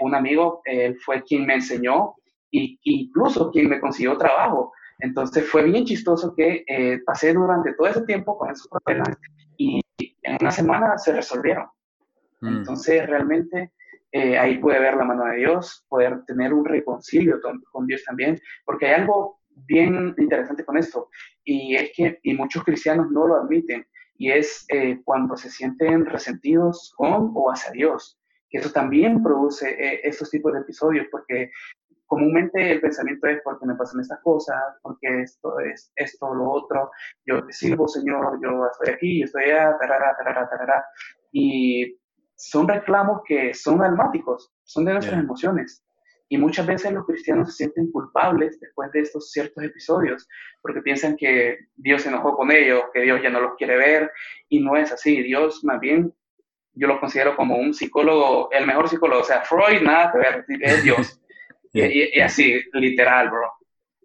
un amigo, él fue quien me enseñó y incluso quien me consiguió trabajo. Entonces fue bien chistoso que eh, pasé durante todo ese tiempo con esos problemas y en una semana se resolvieron. Mm. Entonces realmente eh, ahí pude ver la mano de Dios, poder tener un reconcilio con, Dios también, porque hay algo bien interesante con esto y es que y muchos cristianos no lo admiten y es eh, cuando se sienten resentidos con o hacia Dios que eso también produce estos tipos de episodios, porque comúnmente el pensamiento es porque me pasan estas cosas, porque esto es esto, lo otro, yo te sirvo, Señor, yo estoy aquí, yo estoy allá, tarara, tarara, tarara. Y son reclamos que son almáticos, son de nuestras emociones. Y muchas veces los cristianos se sienten culpables después de estos ciertos episodios, porque piensan que Dios se enojó con ellos, que Dios ya no los quiere ver, y no es así. Dios más bien, yo lo considero como un psicólogo, el mejor psicólogo, o sea, Freud, nada que ver, es Dios. Y, así, literal, bro.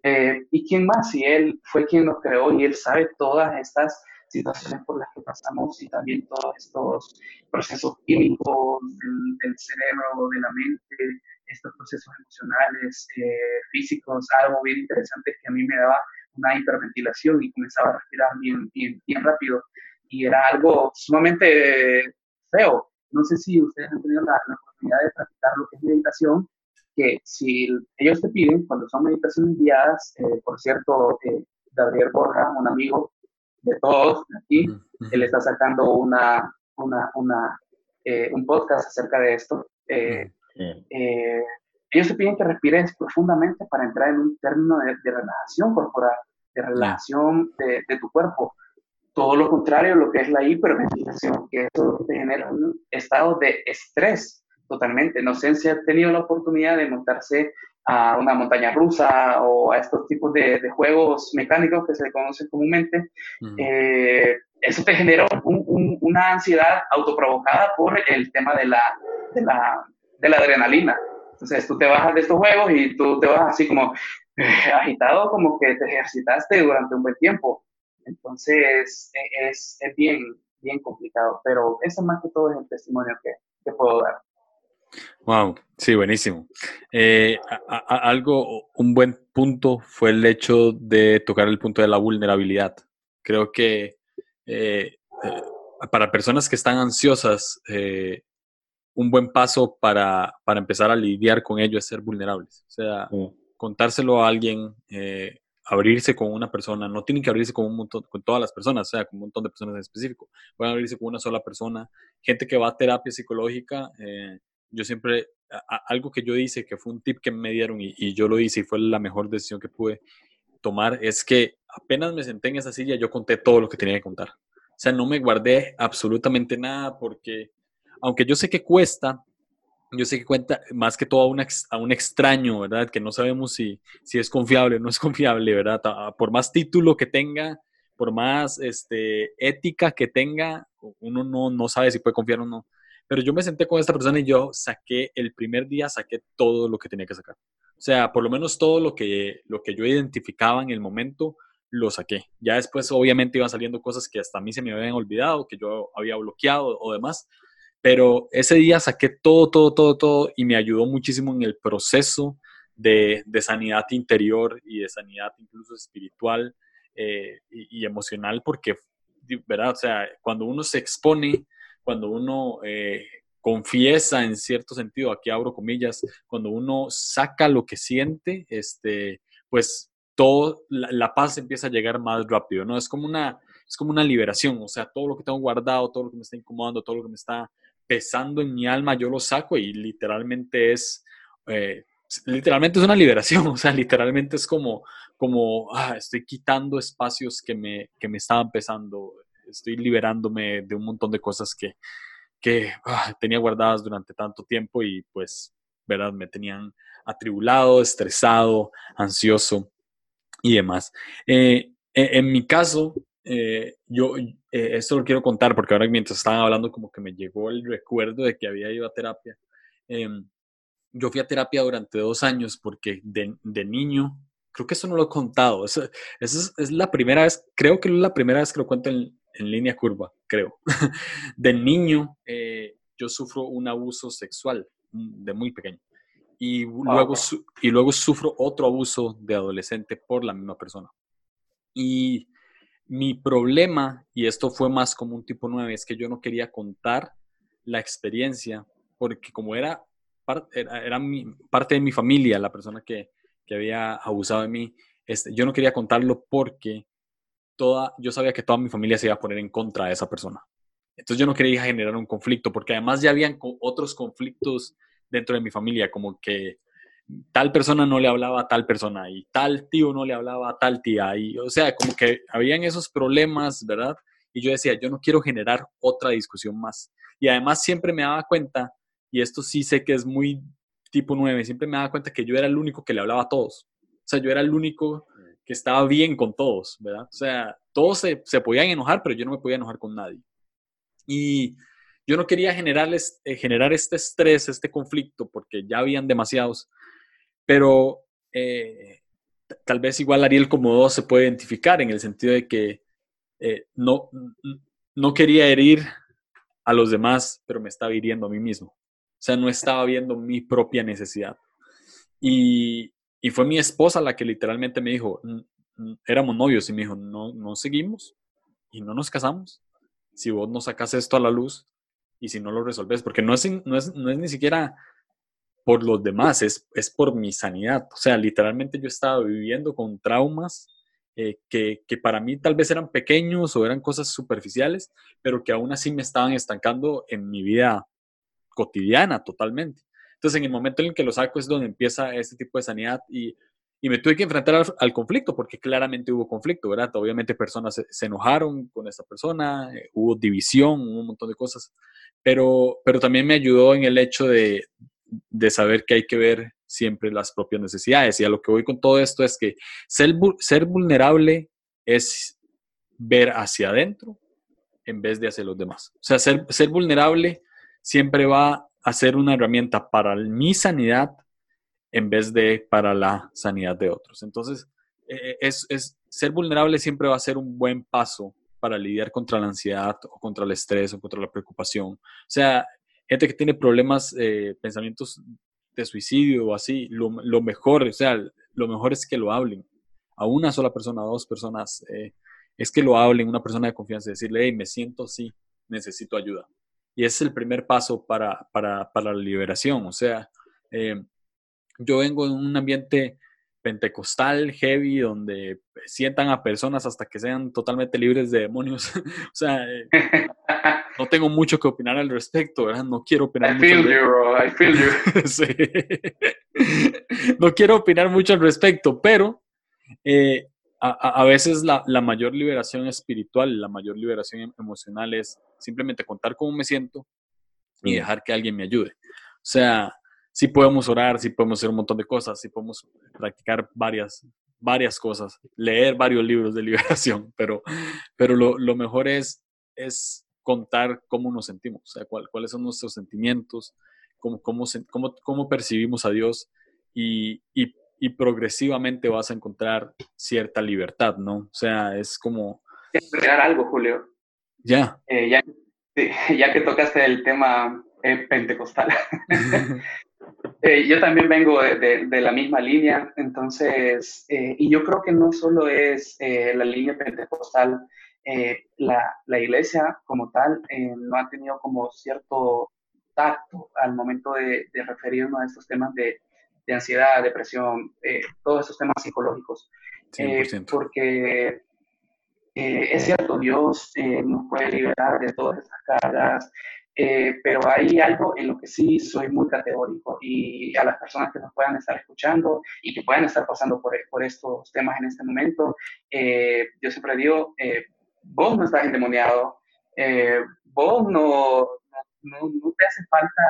Eh, ¿Y quién más? Si él fue quien nos creó y él sabe todas estas situaciones por las que pasamos y también todos estos procesos químicos del, cerebro, de la mente, estos procesos emocionales, eh, físicos, algo bien interesante que a mí me daba una hiperventilación y comenzaba a respirar bien, bien, bien rápido y era algo sumamente feo. No sé si ustedes han tenido la, la oportunidad de practicar lo que es meditación, que si ellos te piden, cuando son meditaciones guiadas, eh, por cierto, eh, Gabriel Borja, un amigo de todos aquí, él está sacando una, una, una eh, un podcast acerca de esto. ellos te piden que respires profundamente para entrar en un término de, relajación corporal, de relajación de, de, tu cuerpo. Todo lo contrario, lo que es la hiperventilación, que eso te genera un estado de estrés totalmente. No sé si ha tenido la oportunidad de montarse a una montaña rusa o a estos tipos de, de juegos mecánicos que se conocen comúnmente. Eh, eso te genera una ansiedad autoprovocada por el tema de la, de la, de la adrenalina. Entonces tú te bajas de estos juegos y tú te vas así como eh, agitado, como que te ejercitaste durante un buen tiempo. Entonces es, es bien, bien complicado, pero eso más que todo es el testimonio que, que puedo dar. Wow, sí, buenísimo. Eh, algo, un buen punto fue el hecho de tocar el punto de la vulnerabilidad. Creo que eh, eh, para personas que están ansiosas, un buen paso para, para, empezar a lidiar con ello es ser vulnerables. O sea, contárselo a alguien, abrirse con una persona, no tienen que abrirse con, un montón, con todas las personas, o sea, con un montón de personas en específico. Pueden abrirse con una sola persona. Gente que va a terapia psicológica yo siempre, algo que yo hice, que fue un tip que me dieron y, yo lo hice y fue la mejor decisión que pude tomar, es que apenas me senté en esa silla, yo conté todo lo que tenía que contar. O sea, no me guardé absolutamente nada porque, aunque yo sé que cuesta, yo sé que cuenta más que todo a un, a un extraño, ¿verdad? Que no sabemos si, si es confiable o no es confiable, ¿verdad? Por más título que tenga, por más este, ética que tenga, uno no, no sabe si puede confiar o no. Pero yo me senté con esta persona y yo saqué, el primer día saqué todo lo que tenía que sacar. O sea, por lo menos todo lo que, lo que yo identificaba en el momento, lo saqué. Ya después obviamente iban saliendo cosas que hasta a mí se me habían olvidado, que yo había bloqueado o demás. Pero ese día saqué todo, todo, todo, todo y me ayudó muchísimo en el proceso de, de sanidad interior y de sanidad incluso espiritual eh, y, y, emocional, porque, ¿verdad? O sea, cuando uno se expone cuando uno eh, confiesa en cierto sentido, aquí abro comillas, cuando uno saca lo que siente, este, pues todo, la, paz empieza a llegar más rápido, ¿no? Es como una, es como una liberación, o sea, todo lo que tengo guardado, todo lo que me está incomodando, todo lo que me está pesando en mi alma, yo lo saco y literalmente es, eh, literalmente es una liberación, [LAUGHS] o sea, literalmente es como, como, ah, estoy quitando espacios que me, que me estaban pesando, estoy liberándome de un montón de cosas que, que ah, tenía guardadas durante tanto tiempo y pues, ¿verdad? Me tenían atribulado, estresado, ansioso y demás. Eh, e, en, mi caso, eh, yo eh, esto lo quiero contar porque ahora mientras estaban hablando como que me llegó el recuerdo de que había ido a terapia. Em, yo fui a terapia durante dos años porque de, de niño, creo que eso no lo he contado, eso, es, es, la primera vez, creo que es la primera vez que lo cuento en, en línea curva, creo. [LAUGHS] de niño, eh, yo sufro un abuso sexual mm, de muy pequeño. Y luego, y luego sufro otro abuso de adolescente por la misma persona. Y mi problema, y esto fue más como un tipo 9, es que yo no quería contar la experiencia, porque como era, era, mi, parte de mi familia, la persona que, que había abusado de mí, este, yo no quería contarlo porque yo sabía que toda mi familia se iba a poner en contra de esa persona. Entonces yo no quería generar un conflicto, porque además ya habían otros conflictos dentro de mi familia, como que tal persona no le hablaba a tal persona y tal tío no le hablaba a tal tía. Y, o sea, como que habían esos problemas, ¿verdad? Y yo decía, yo no quiero generar otra discusión más. Y además siempre me daba cuenta, y esto sí sé que es muy tipo 9, siempre me daba cuenta que yo era el único que le hablaba a todos. O sea, yo era el único que estaba bien con todos, ¿verdad? O sea, todos se, se, podían enojar, pero yo no me podía enojar con nadie. Y yo no quería generarles, eh, generar este estrés, este conflicto, porque ya habían demasiados, pero eh, tal vez igual Ariel como dos se puede identificar en el sentido de que eh, no, no quería herir a los demás, pero me estaba hiriendo a mí mismo. O sea, no estaba viendo mi propia necesidad. Y, y fue mi esposa la que literalmente me dijo, éramos novios y me dijo, no, no seguimos y no nos casamos. Si vos no sacas esto a la luz y si no lo resolves, porque no es, no es, no es ni siquiera por los demás, es, es por mi sanidad. O sea, literalmente yo estaba viviendo con traumas eh, que, que, para mí tal vez eran pequeños o eran cosas superficiales, pero que aún así me estaban estancando en mi vida cotidiana totalmente. Entonces, en el momento en el que lo saco es donde empieza este tipo de sanidad y, y me tuve que enfrentar al, conflicto, porque claramente hubo conflicto, ¿verdad? Obviamente personas se, enojaron con esta persona, eh, hubo división, hubo un montón de cosas, pero, pero también me ayudó en el hecho de, de saber que hay que ver siempre las propias necesidades. Y a lo que voy con todo esto es que ser, ser vulnerable es ver hacia adentro en vez de hacia los demás. O sea, ser, ser vulnerable siempre va a ser una herramienta para mi sanidad en vez de para la sanidad de otros. Entonces, eh, es, es, ser vulnerable siempre va a ser un buen paso para lidiar contra la ansiedad o contra el estrés o contra la preocupación. O sea, gente que tiene problemas, eh, pensamientos de suicidio o así, lo, lo, mejor, o sea, lo mejor es que lo hablen a una sola persona, a dos personas. Eh, es que lo hablen, una persona de confianza, decirle, hey, me siento así, necesito ayuda. Y ese es el primer paso para, para, para la liberación. O sea, eh, yo vengo de un ambiente pentecostal, heavy, donde sientan a personas hasta que sean totalmente libres de demonios. [LAUGHS] o sea, eh, [LAUGHS] no tengo mucho que opinar al respecto, ¿verdad? No quiero opinar I Feel you, bro. I feel you. [LAUGHS] sí. no quiero opinar mucho al respecto, pero eh, a, veces la, mayor liberación espiritual, la mayor liberación em, emocional es simplemente contar cómo me siento y dejar que alguien me ayude. O sea, sí podemos orar, sí podemos hacer un montón de cosas, sí podemos practicar varias, varias cosas, leer varios libros de [LAUGHS] liberación, pero, pero lo, mejor es, es contar cómo nos sentimos, o sea, cuáles son nuestros sentimientos, cómo, cómo, cómo, percibimos a Dios y, y y progresivamente vas a encontrar cierta libertad, ¿no? O sea, es como... Agregar algo, Julio. Ya. Eh, ya, [LAUGHS] ya, que tocaste el tema eh, pentecostal. [LAUGHS] [LAUGHS] Eh, yo también vengo de, de, la misma línea, entonces, y yo creo que no solo es la línea pentecostal, la, la, iglesia como tal no ha tenido como cierto tacto al momento de, de referirnos a estos temas de, de ansiedad, depresión, eh, todos esos temas psicológicos. Eh, porque eh, es cierto, Dios nos puede liberar de todas estas cargas, pero hay algo en lo que sí soy muy categórico y a las personas que nos puedan estar escuchando y que puedan estar pasando por, por estos temas en este momento, yo siempre digo, vos no estás endemoniado, vos no, no, no, te hace falta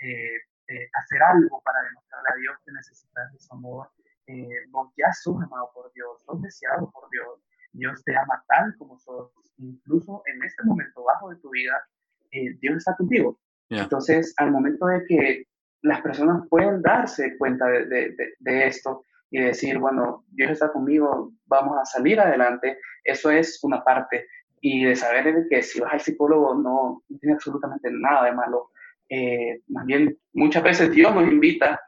eh, hacer algo para demostrarle a Dios que necesitas de su amor. Eh, vos ya sos amado por Dios, sos deseado por Dios. Dios te ama tal como sos. Incluso en este momento bajo de tu vida, eh, Dios está contigo. Entonces, al momento de que las personas pueden darse cuenta de, de, de, esto y decir, bueno, Dios está conmigo, vamos a salir adelante, eso es una parte. Y de saber que si vas al psicólogo no, no tiene absolutamente nada de malo. Eh, más bien muchas veces Dios nos invita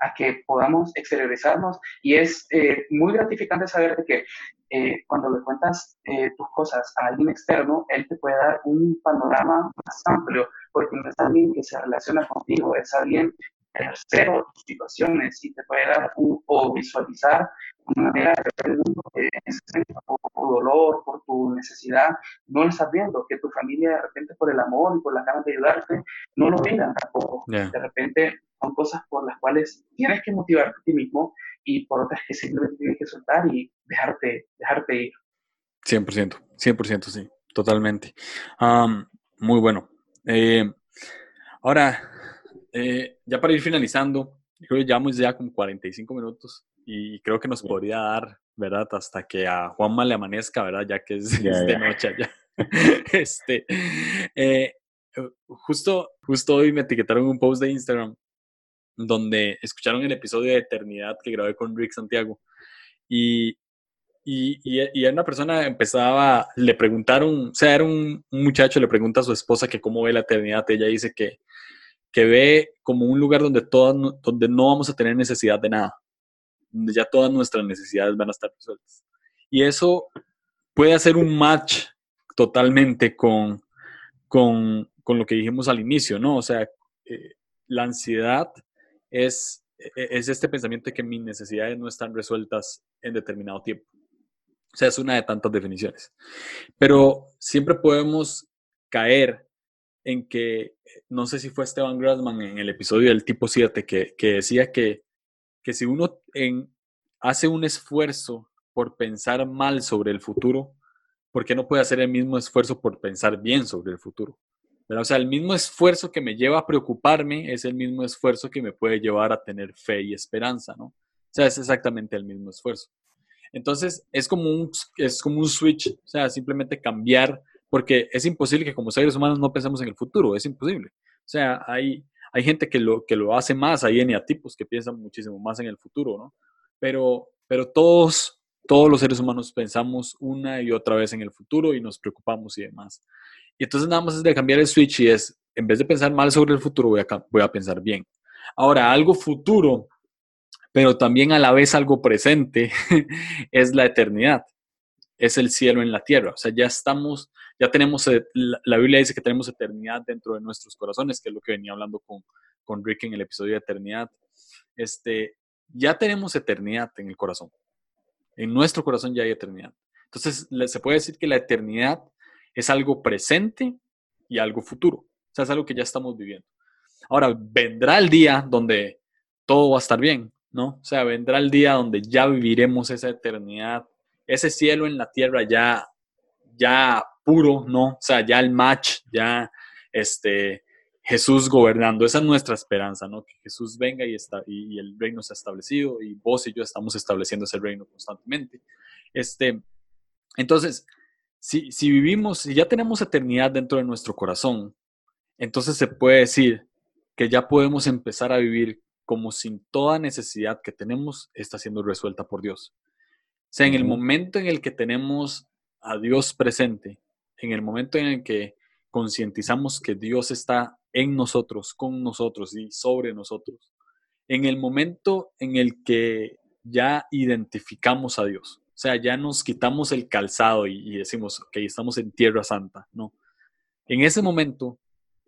a que podamos exteriorizarnos y es eh, muy gratificante saber que eh, cuando le cuentas tus cosas a alguien externo, él te puede dar un panorama más amplio, porque no es alguien que se relaciona contigo, es alguien tercero situaciones y te puede dar o visualizar una de por tu dolor, por tu necesidad, no lo estás viendo, que tu familia de repente por el amor y por las ganas de ayudarte, no lo miran tampoco. De repente son cosas por las cuales tienes que motivarte a ti mismo y por otras que simplemente tienes que soltar y dejarte, dejarte ir. 100%, 100% sí, totalmente. muy bueno. Eh, ahora, eh, ya para ir finalizando, creo que llevamos ya como 45 minutos y creo que nos podría dar, ¿verdad? Hasta que a Juanma le amanezca, ¿verdad? Ya que es, [LAUGHS] de noche ya. [LAUGHS] este, eh, justo, justo hoy me etiquetaron un post de Instagram donde escucharon el episodio de Eternidad que grabé con Rick Santiago y, y, y, una persona empezaba, le preguntaron, o sea, era un, un, muchacho, le pregunta a su esposa que cómo ve la eternidad, ella dice que, que ve como un lugar donde, todas, donde no vamos a tener necesidad de nada, donde ya todas nuestras necesidades van a estar resueltas. Y eso puede hacer un match totalmente con, con, con lo que dijimos al inicio, ¿no? O sea, eh, la ansiedad es, es este pensamiento de que mis necesidades no están resueltas en determinado tiempo. O sea, es una de tantas definiciones. Pero siempre podemos caer en que, no sé si fue Esteban Grassman en el episodio del tipo 7, que, que decía que, que si uno hace un esfuerzo por pensar mal sobre el futuro, ¿por qué no puede hacer el mismo esfuerzo por pensar bien sobre el futuro? O sea, el mismo esfuerzo que me lleva a preocuparme es el mismo esfuerzo que me puede llevar a tener fe y esperanza, ¿no? O sea, es exactamente el mismo esfuerzo. Entonces, es como un, es como un switch, o sea, simplemente cambiar, porque es imposible que como seres humanos no pensemos en el futuro, es imposible. O sea, hay, hay gente que lo, que lo hace más, hay eneatipos que piensan muchísimo más en el futuro, ¿no? Pero, pero todos, todos los seres humanos pensamos una y otra vez en el futuro y nos preocupamos y demás. Y entonces nada más es de cambiar el switch y es, en vez de pensar mal sobre el futuro, voy a, voy a pensar bien. Ahora, algo futuro, pero también a la vez algo presente, [LAUGHS] es la eternidad. Es el cielo en la tierra. O sea, ya estamos, ya tenemos, eh, la Biblia dice que tenemos eternidad dentro de nuestros corazones, que es lo que venía hablando con, con Rick en el episodio de eternidad. Este, ya tenemos eternidad en el corazón. En nuestro corazón ya hay eternidad. Entonces, se puede decir que la eternidad es algo presente y algo futuro. O sea, es algo que ya estamos viviendo. Ahora, vendrá el día donde todo va a estar bien, ¿no? O sea, vendrá el día donde ya viviremos esa eternidad, ese cielo en la tierra ya, ya puro, ¿no? O sea, ya el match, ya este, Jesús gobernando. Esa es nuestra esperanza, ¿no? Que Jesús venga y, está, y, el reino se ha establecido y vos y yo estamos estableciendo ese reino constantemente. Este, entonces, si, si vivimos, si ya tenemos eternidad dentro de nuestro corazón, entonces se puede decir que ya podemos empezar a vivir como sin toda necesidad que tenemos está siendo resuelta por Dios. O sea, en el momento en el que tenemos a Dios presente, en el momento en el que concientizamos que Dios está en nosotros, con nosotros y sobre nosotros, en el momento en el que ya identificamos a Dios, o sea, ya nos quitamos el calzado y, decimos, ok, estamos en Tierra Santa, ¿no? En ese momento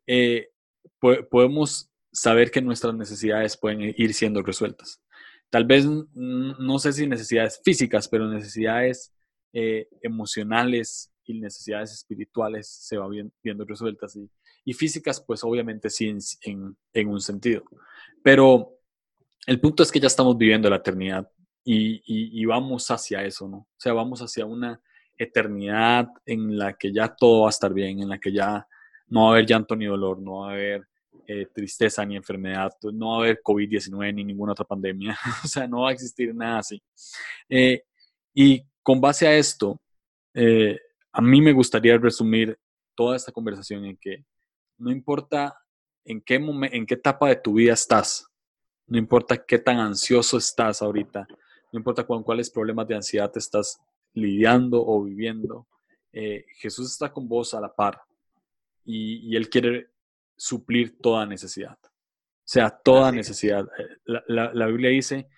eh, podemos saber que nuestras necesidades pueden ir siendo resueltas. Tal vez, no sé si necesidades físicas, pero necesidades eh, emocionales y necesidades espirituales se van viendo resueltas. Y, físicas, pues obviamente sí en, en un sentido. Pero el punto es que ya estamos viviendo la eternidad y, vamos hacia eso, ¿no? O sea, vamos hacia una eternidad en la que ya todo va a estar bien, en la que ya no va a haber llanto ni dolor, no va a haber eh, tristeza ni enfermedad, no va a haber COVID-19 ni ninguna otra pandemia, [LAUGHS] o sea, no va a existir nada así. Eh, y con base a esto, eh, a mí me gustaría resumir toda esta conversación en que no importa en qué, en qué etapa de tu vida estás, no importa qué tan ansioso estás ahorita, no importa con cuáles problemas de ansiedad te estás lidiando o viviendo, eh, Jesús está con vos a la par y, Él quiere suplir toda necesidad. O sea, toda necesidad. Eh, la, Biblia dice,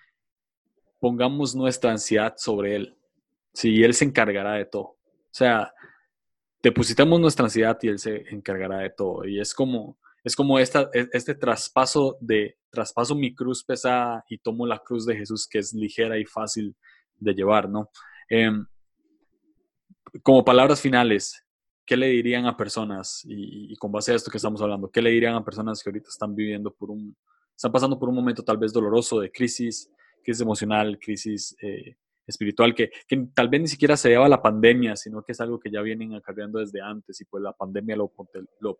pongamos nuestra ansiedad sobre Él. Sí, Él se encargará de todo. O sea, depositamos nuestra ansiedad y Él se encargará de todo. Y es como, es como esta, e, este traspaso de traspaso mi cruz pesada y tomo la cruz de Jesús que es ligera y fácil de llevar, ¿no? Em, como palabras finales, ¿qué le dirían a personas, y, con base a esto que estamos hablando, qué le dirían a personas que ahorita están viviendo por un, están pasando por un momento tal vez doloroso de crisis, crisis emocional, crisis eh, espiritual, que, tal vez ni siquiera se deba la pandemia, sino que es algo que ya vienen acarreando desde antes y pues la pandemia lo, lo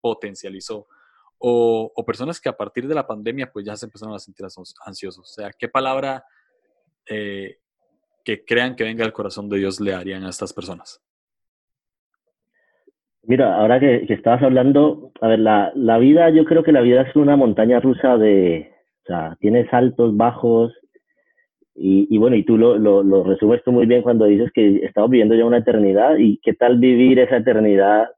potencializó. O, o, personas que a partir de la pandemia pues ya se empezaron a sentir ansiosos. O sea, ¿qué palabra eh, que crean que venga del corazón de Dios le harían a estas personas? Mira, ahora que, que estabas hablando, a ver, la, la, vida, yo creo que la vida es una montaña rusa de, o sea, tienes altos, bajos, y, bueno, y tú lo, lo, resumes tú muy bien cuando dices que estamos viviendo ya una eternidad y qué tal vivir esa eternidad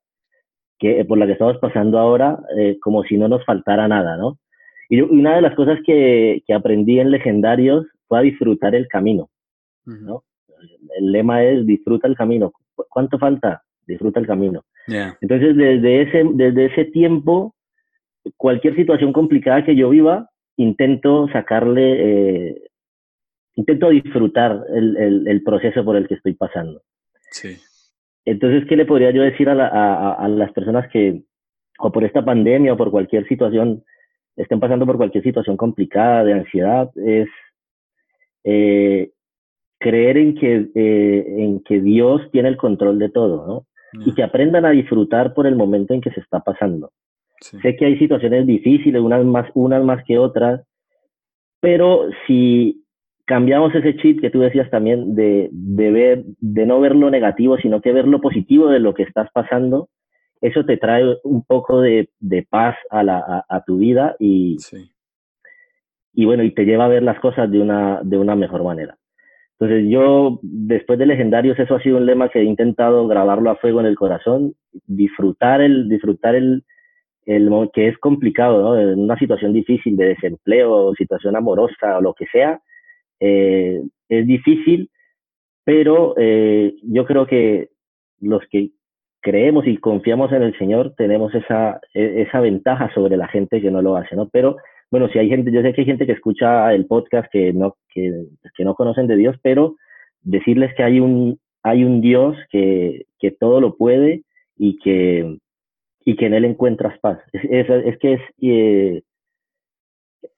que, por la que estamos pasando ahora eh, como si no nos faltara nada, ¿no? Y, una de las cosas que, que, aprendí en Legendarios fue a disfrutar el camino, ¿no? El lema es disfruta el camino. ¿Cuánto falta? Disfruta el camino. Entonces, desde ese, desde ese tiempo, cualquier situación complicada que yo viva, intento sacarle eh, intento disfrutar el, el, proceso por el que estoy pasando. Sí. Entonces, ¿qué le podría yo decir a, a, a, las personas que o por esta pandemia o por cualquier situación, estén pasando por cualquier situación complicada de ansiedad, es eh, creer en que, eh, en que Dios tiene el control de todo, ¿no? Y que aprendan a disfrutar por el momento en que se está pasando. Sé que hay situaciones difíciles, unas más, unas más que otras, pero si cambiamos ese chip que tú decías también de, de, ver, de no ver lo negativo, sino que ver lo positivo de lo que estás pasando, eso te trae un poco de, de paz a, la, a, tu vida y, y bueno, y te lleva a ver las cosas de una, de una mejor manera. Entonces yo, después de Legendarios, eso ha sido un lema que he intentado grabarlo a fuego en el corazón, disfrutar el, disfrutar el, el que es complicado, ¿no? En una situación difícil de desempleo, situación amorosa o lo que sea, eh, es difícil, pero eh, yo creo que los que creemos y confiamos en el Señor tenemos esa, e, esa ventaja sobre la gente que no lo hace, ¿no? Pero bueno, si hay gente, yo sé que hay gente que escucha el podcast que no, que, que no conocen de Dios, pero decirles que hay un, hay un Dios que, que todo lo puede y que, y que en Él encuentras paz. Es, es, que es, eh,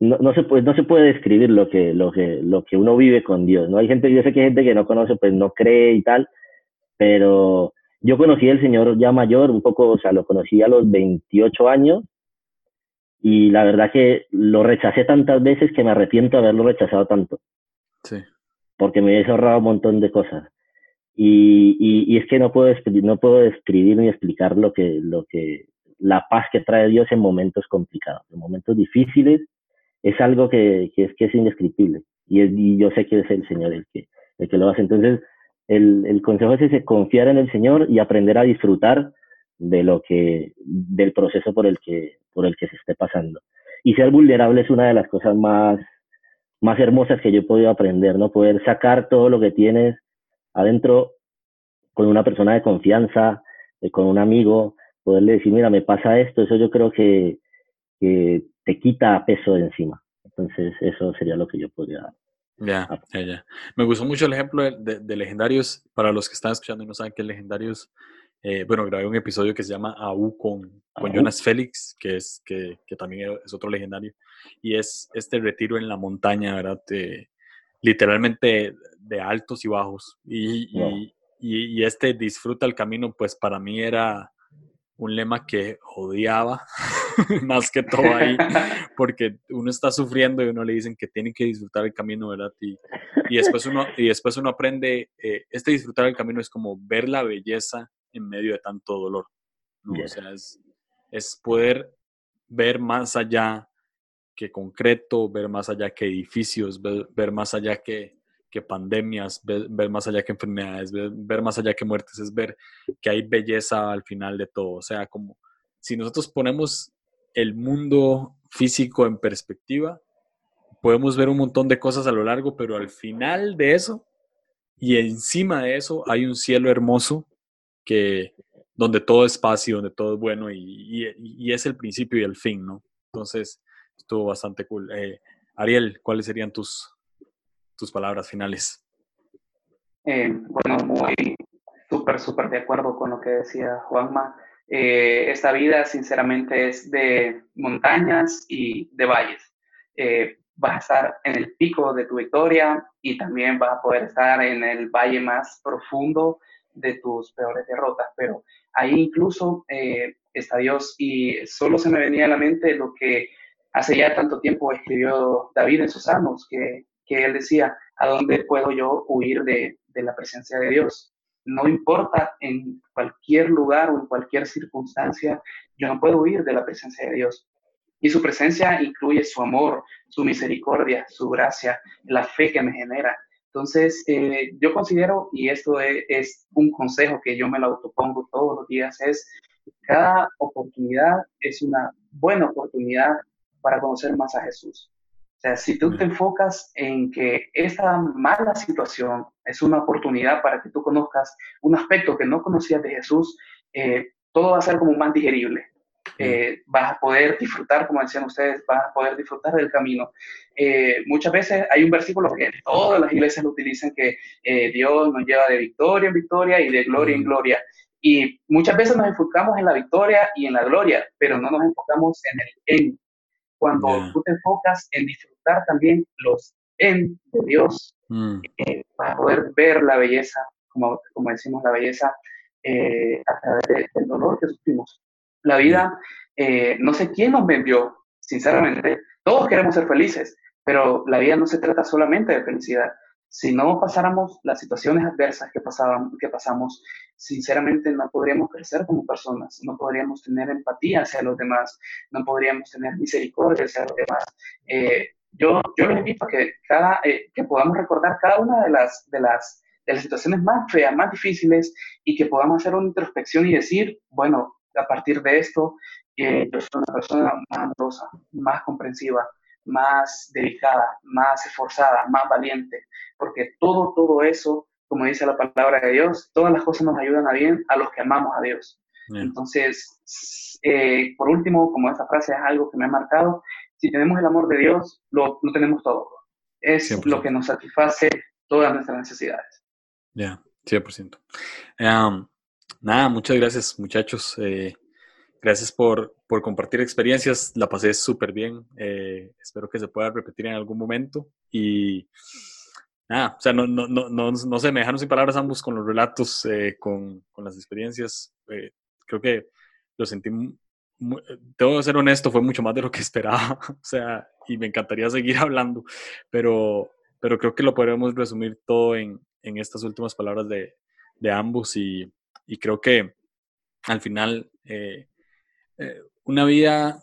no, no, se puede, no se puede describir lo que, lo, que, lo que uno vive con Dios, ¿no? Hay gente, yo sé que hay gente que no conoce, pues no cree y tal, pero yo conocí al Señor ya mayor, un poco, o sea, lo conocí a los 28 años y la verdad que lo rechacé tantas veces que me arrepiento de haberlo rechazado tanto. Sí. Porque me he ahorrado un montón de cosas. Y, y, y, es que no puedo, no puedo describir ni explicar lo que, lo que, la paz que trae Dios en momentos complicados, en momentos difíciles, es algo que, que es, que es indescriptible. Y, y, yo sé que es el Señor el que, el que lo hace. Entonces, el, el consejo es confiar en el Señor y aprender a disfrutar de lo que, del proceso por el que, por el que se esté pasando. Y ser vulnerable es una de las cosas más, más hermosas que yo he podido aprender, ¿no? Poder sacar todo lo que tienes adentro con una persona de confianza, eh, con un amigo, poderle decir, mira, me pasa esto, eso yo creo que te quita peso de encima. Entonces, eso sería lo que yo podría dar. Ya, ya, ya. Me gustó mucho el ejemplo de, de, Legendarios. Para los que están escuchando y no saben qué es Legendarios, eh, bueno, grabé un episodio que se llama AU con, con Jonas Félix, que, es, que, que, también es otro legendario. Y es este retiro en la montaña, ¿verdad? literalmente de altos y bajos. Y, y, y, este disfruta el camino, pues para mí era un lema que odiaba [LAUGHS] más que todo ahí, [LAUGHS] porque uno está sufriendo y uno le dicen que tiene que disfrutar el camino, ¿verdad? Y, y después, uno, y después uno aprende, eh, este disfrutar el camino es como ver la belleza en medio de tanto dolor, ¿no? O sea, es, es poder ver más allá que concreto, ver más allá que edificios, ver, más allá que, que pandemias, ver, más allá que enfermedades, ver, más allá que muertes, es ver que hay belleza al final de todo. O sea, como si nosotros ponemos el mundo físico en perspectiva, podemos ver un montón de cosas a lo largo, pero al final de eso y encima de eso hay un cielo hermoso que donde todo es paz y donde todo es bueno y, es el principio y el fin, ¿no? Entonces, estuvo bastante cool. Eh, Ariel, ¿cuáles serían tus, tus palabras finales? Eh, bueno, muy súper, súper de acuerdo con lo que decía Juanma. Eh, esta vida, sinceramente, es de montañas y de valles. vas a estar en el pico de tu victoria y también vas a poder estar en el valle más profundo de tus peores derrotas, pero ahí incluso está Dios y solo se me venía a la mente lo que hace ya tanto tiempo escribió David en sus salmos, que, que él decía, ¿a dónde puedo yo huir de, de, la presencia de Dios? No importa en cualquier lugar o en cualquier circunstancia, yo no puedo huir de la presencia de Dios. Y su presencia incluye su amor, su misericordia, su gracia, la fe que me genera. Entonces, eh, yo considero, y esto es, es, un consejo que yo me lo autopongo todos los días, es cada oportunidad es una buena oportunidad para conocer más a Jesús. O sea, si tú te enfocas en que esta mala situación es una oportunidad para que tú conozcas un aspecto que no conocías de Jesús, eh, todo va a ser como más digerible. Eh, vas a poder disfrutar, como decían ustedes, vas a poder disfrutar del camino. Eh, muchas veces hay un versículo que todas las iglesias lo utilizan, que Dios nos lleva de victoria en victoria y de gloria en gloria. Y muchas veces nos enfocamos en la victoria y en la gloria, pero no nos enfocamos en el en. Cuando tú te enfocas en disfrutar también los en de Dios, mm. eh, para poder ver la belleza, como, como decimos, la belleza eh, a través del dolor que sufrimos. La vida, eh, no sé quién nos vendió, sinceramente, todos queremos ser felices, pero la vida no se trata solamente de felicidad. Si no pasáramos las situaciones adversas que, pasaban, que pasamos, sinceramente no podríamos crecer como personas, no podríamos tener empatía hacia los demás, no podríamos tener misericordia hacia los demás. Eh, yo, yo les invito a que, cada, eh, que podamos recordar cada una de las, de, las, de las situaciones más feas, más difíciles, y que podamos hacer una introspección y decir, bueno, a partir de esto, eh, yo soy una persona más amorosa, más comprensiva, más dedicada, más esforzada, más valiente, porque todo, todo eso, como dice la palabra de Dios, todas las cosas nos ayudan a bien a los que amamos a Dios. Entonces, eh, por último, como esa frase es algo que me ha marcado, si tenemos el amor de Dios, lo, tenemos todo. Es lo que nos satisface todas nuestras necesidades. Ya, 100%. nada, muchas gracias muchachos. Eh, Gracias por, por compartir experiencias. La pasé súper bien. Eh, espero que se pueda repetir en algún momento. Y nada, o sea, no, no, no, no, no sé, me dejaron sin palabras ambos con los relatos, eh, con, con, las experiencias. Eh, creo que lo sentí, tengo que ser honesto, fue mucho más de lo que [LAUGHS] esperaba. o sea, y me encantaría seguir hablando, pero, pero creo que lo podremos resumir todo en, en estas últimas palabras de, de ambos. Y, y, creo que al final eh, una vida,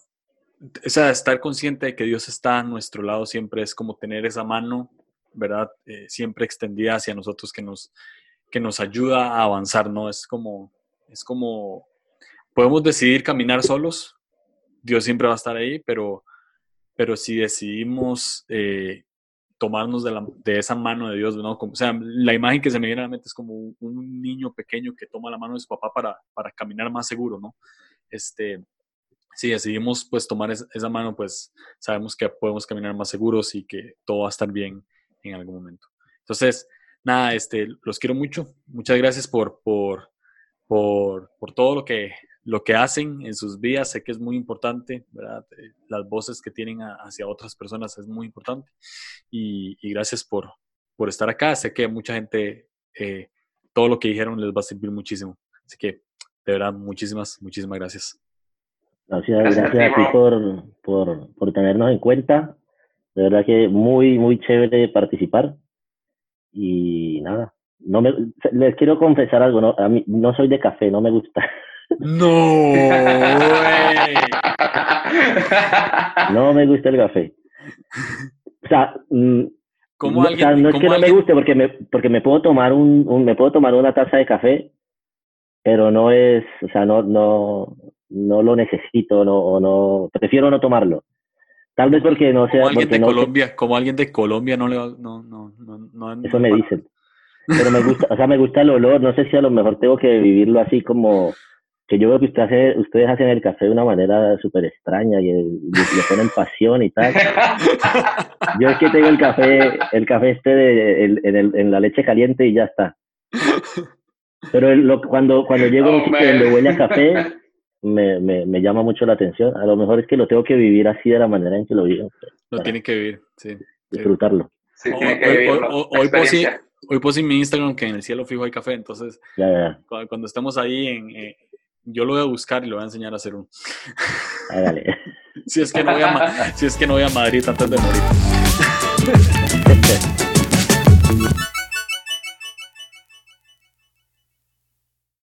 o sea, estar consciente de que Dios está a nuestro lado siempre es como tener esa mano, ¿verdad? Eh, siempre extendida hacia nosotros que nos, que nos ayuda a avanzar, ¿no? Es como, es como, podemos decidir caminar solos, Dios siempre va a estar ahí, pero, pero si decidimos eh, tomarnos de, la, de, esa mano de Dios, ¿no? Como, o sea, la imagen que se me viene a la mente es como un niño pequeño que toma la mano de su papá para, para caminar más seguro, ¿no? Este, si decidimos pues tomar esa mano, pues sabemos que podemos caminar más seguros y que todo va a estar bien en algún momento. Entonces, nada, este, los quiero mucho. Muchas gracias por, por, por, por todo lo que, lo que hacen en sus vidas. Sé que es muy importante, ¿verdad? Eh, las voces que tienen hacia otras personas es muy importante. Y, y, gracias por, por estar acá. Sé que mucha gente, eh, todo lo que dijeron les va a servir muchísimo. Así que de verdad, muchísimas, muchísimas gracias. Gracias, gracias, a ti por, por, por tenernos en cuenta. De verdad que muy, muy chévere participar. Y nada, no me, les quiero confesar algo, no, a mí no soy de café, no me gusta. [LAUGHS] No, no me gusta el café. O sea, mm, no, es que no me guste porque me, porque me puedo tomar un, un, me puedo tomar una taza de café pero no es, o sea, no, no, no lo necesito, no, o no, prefiero no tomarlo. Tal vez porque no sea. Como alguien de Colombia, como alguien de Colombia no le va, no, no, no, no Eso me dicen. Pero me gusta, o sea, me gusta el olor, no sé si a lo mejor tengo que vivirlo así como que yo veo que usted hace, ustedes hacen el café de una manera súper extraña y, le ponen pasión y tal. [LAUGHS] Yo es que tengo el café, el café este de, en, el, en la leche caliente y ya está. Pero lo, cuando, cuando llego a un sitio donde huele a café, [LAUGHS] me, me, me, llama mucho la atención. A lo mejor es que lo tengo que vivir así de la manera en que lo vivo. Lo tiene que vivir, sí. Disfrutarlo. Sí, hoy, hoy, hoy, hoy, puse en mi Instagram que en el cielo fijo hay café, entonces Cuando, estemos ahí, en, eh, yo lo voy a buscar y lo voy a enseñar a hacer un. [LAUGHS] si, es que no voy a, si es que no voy a Madrid antes de morir. [LAUGHS]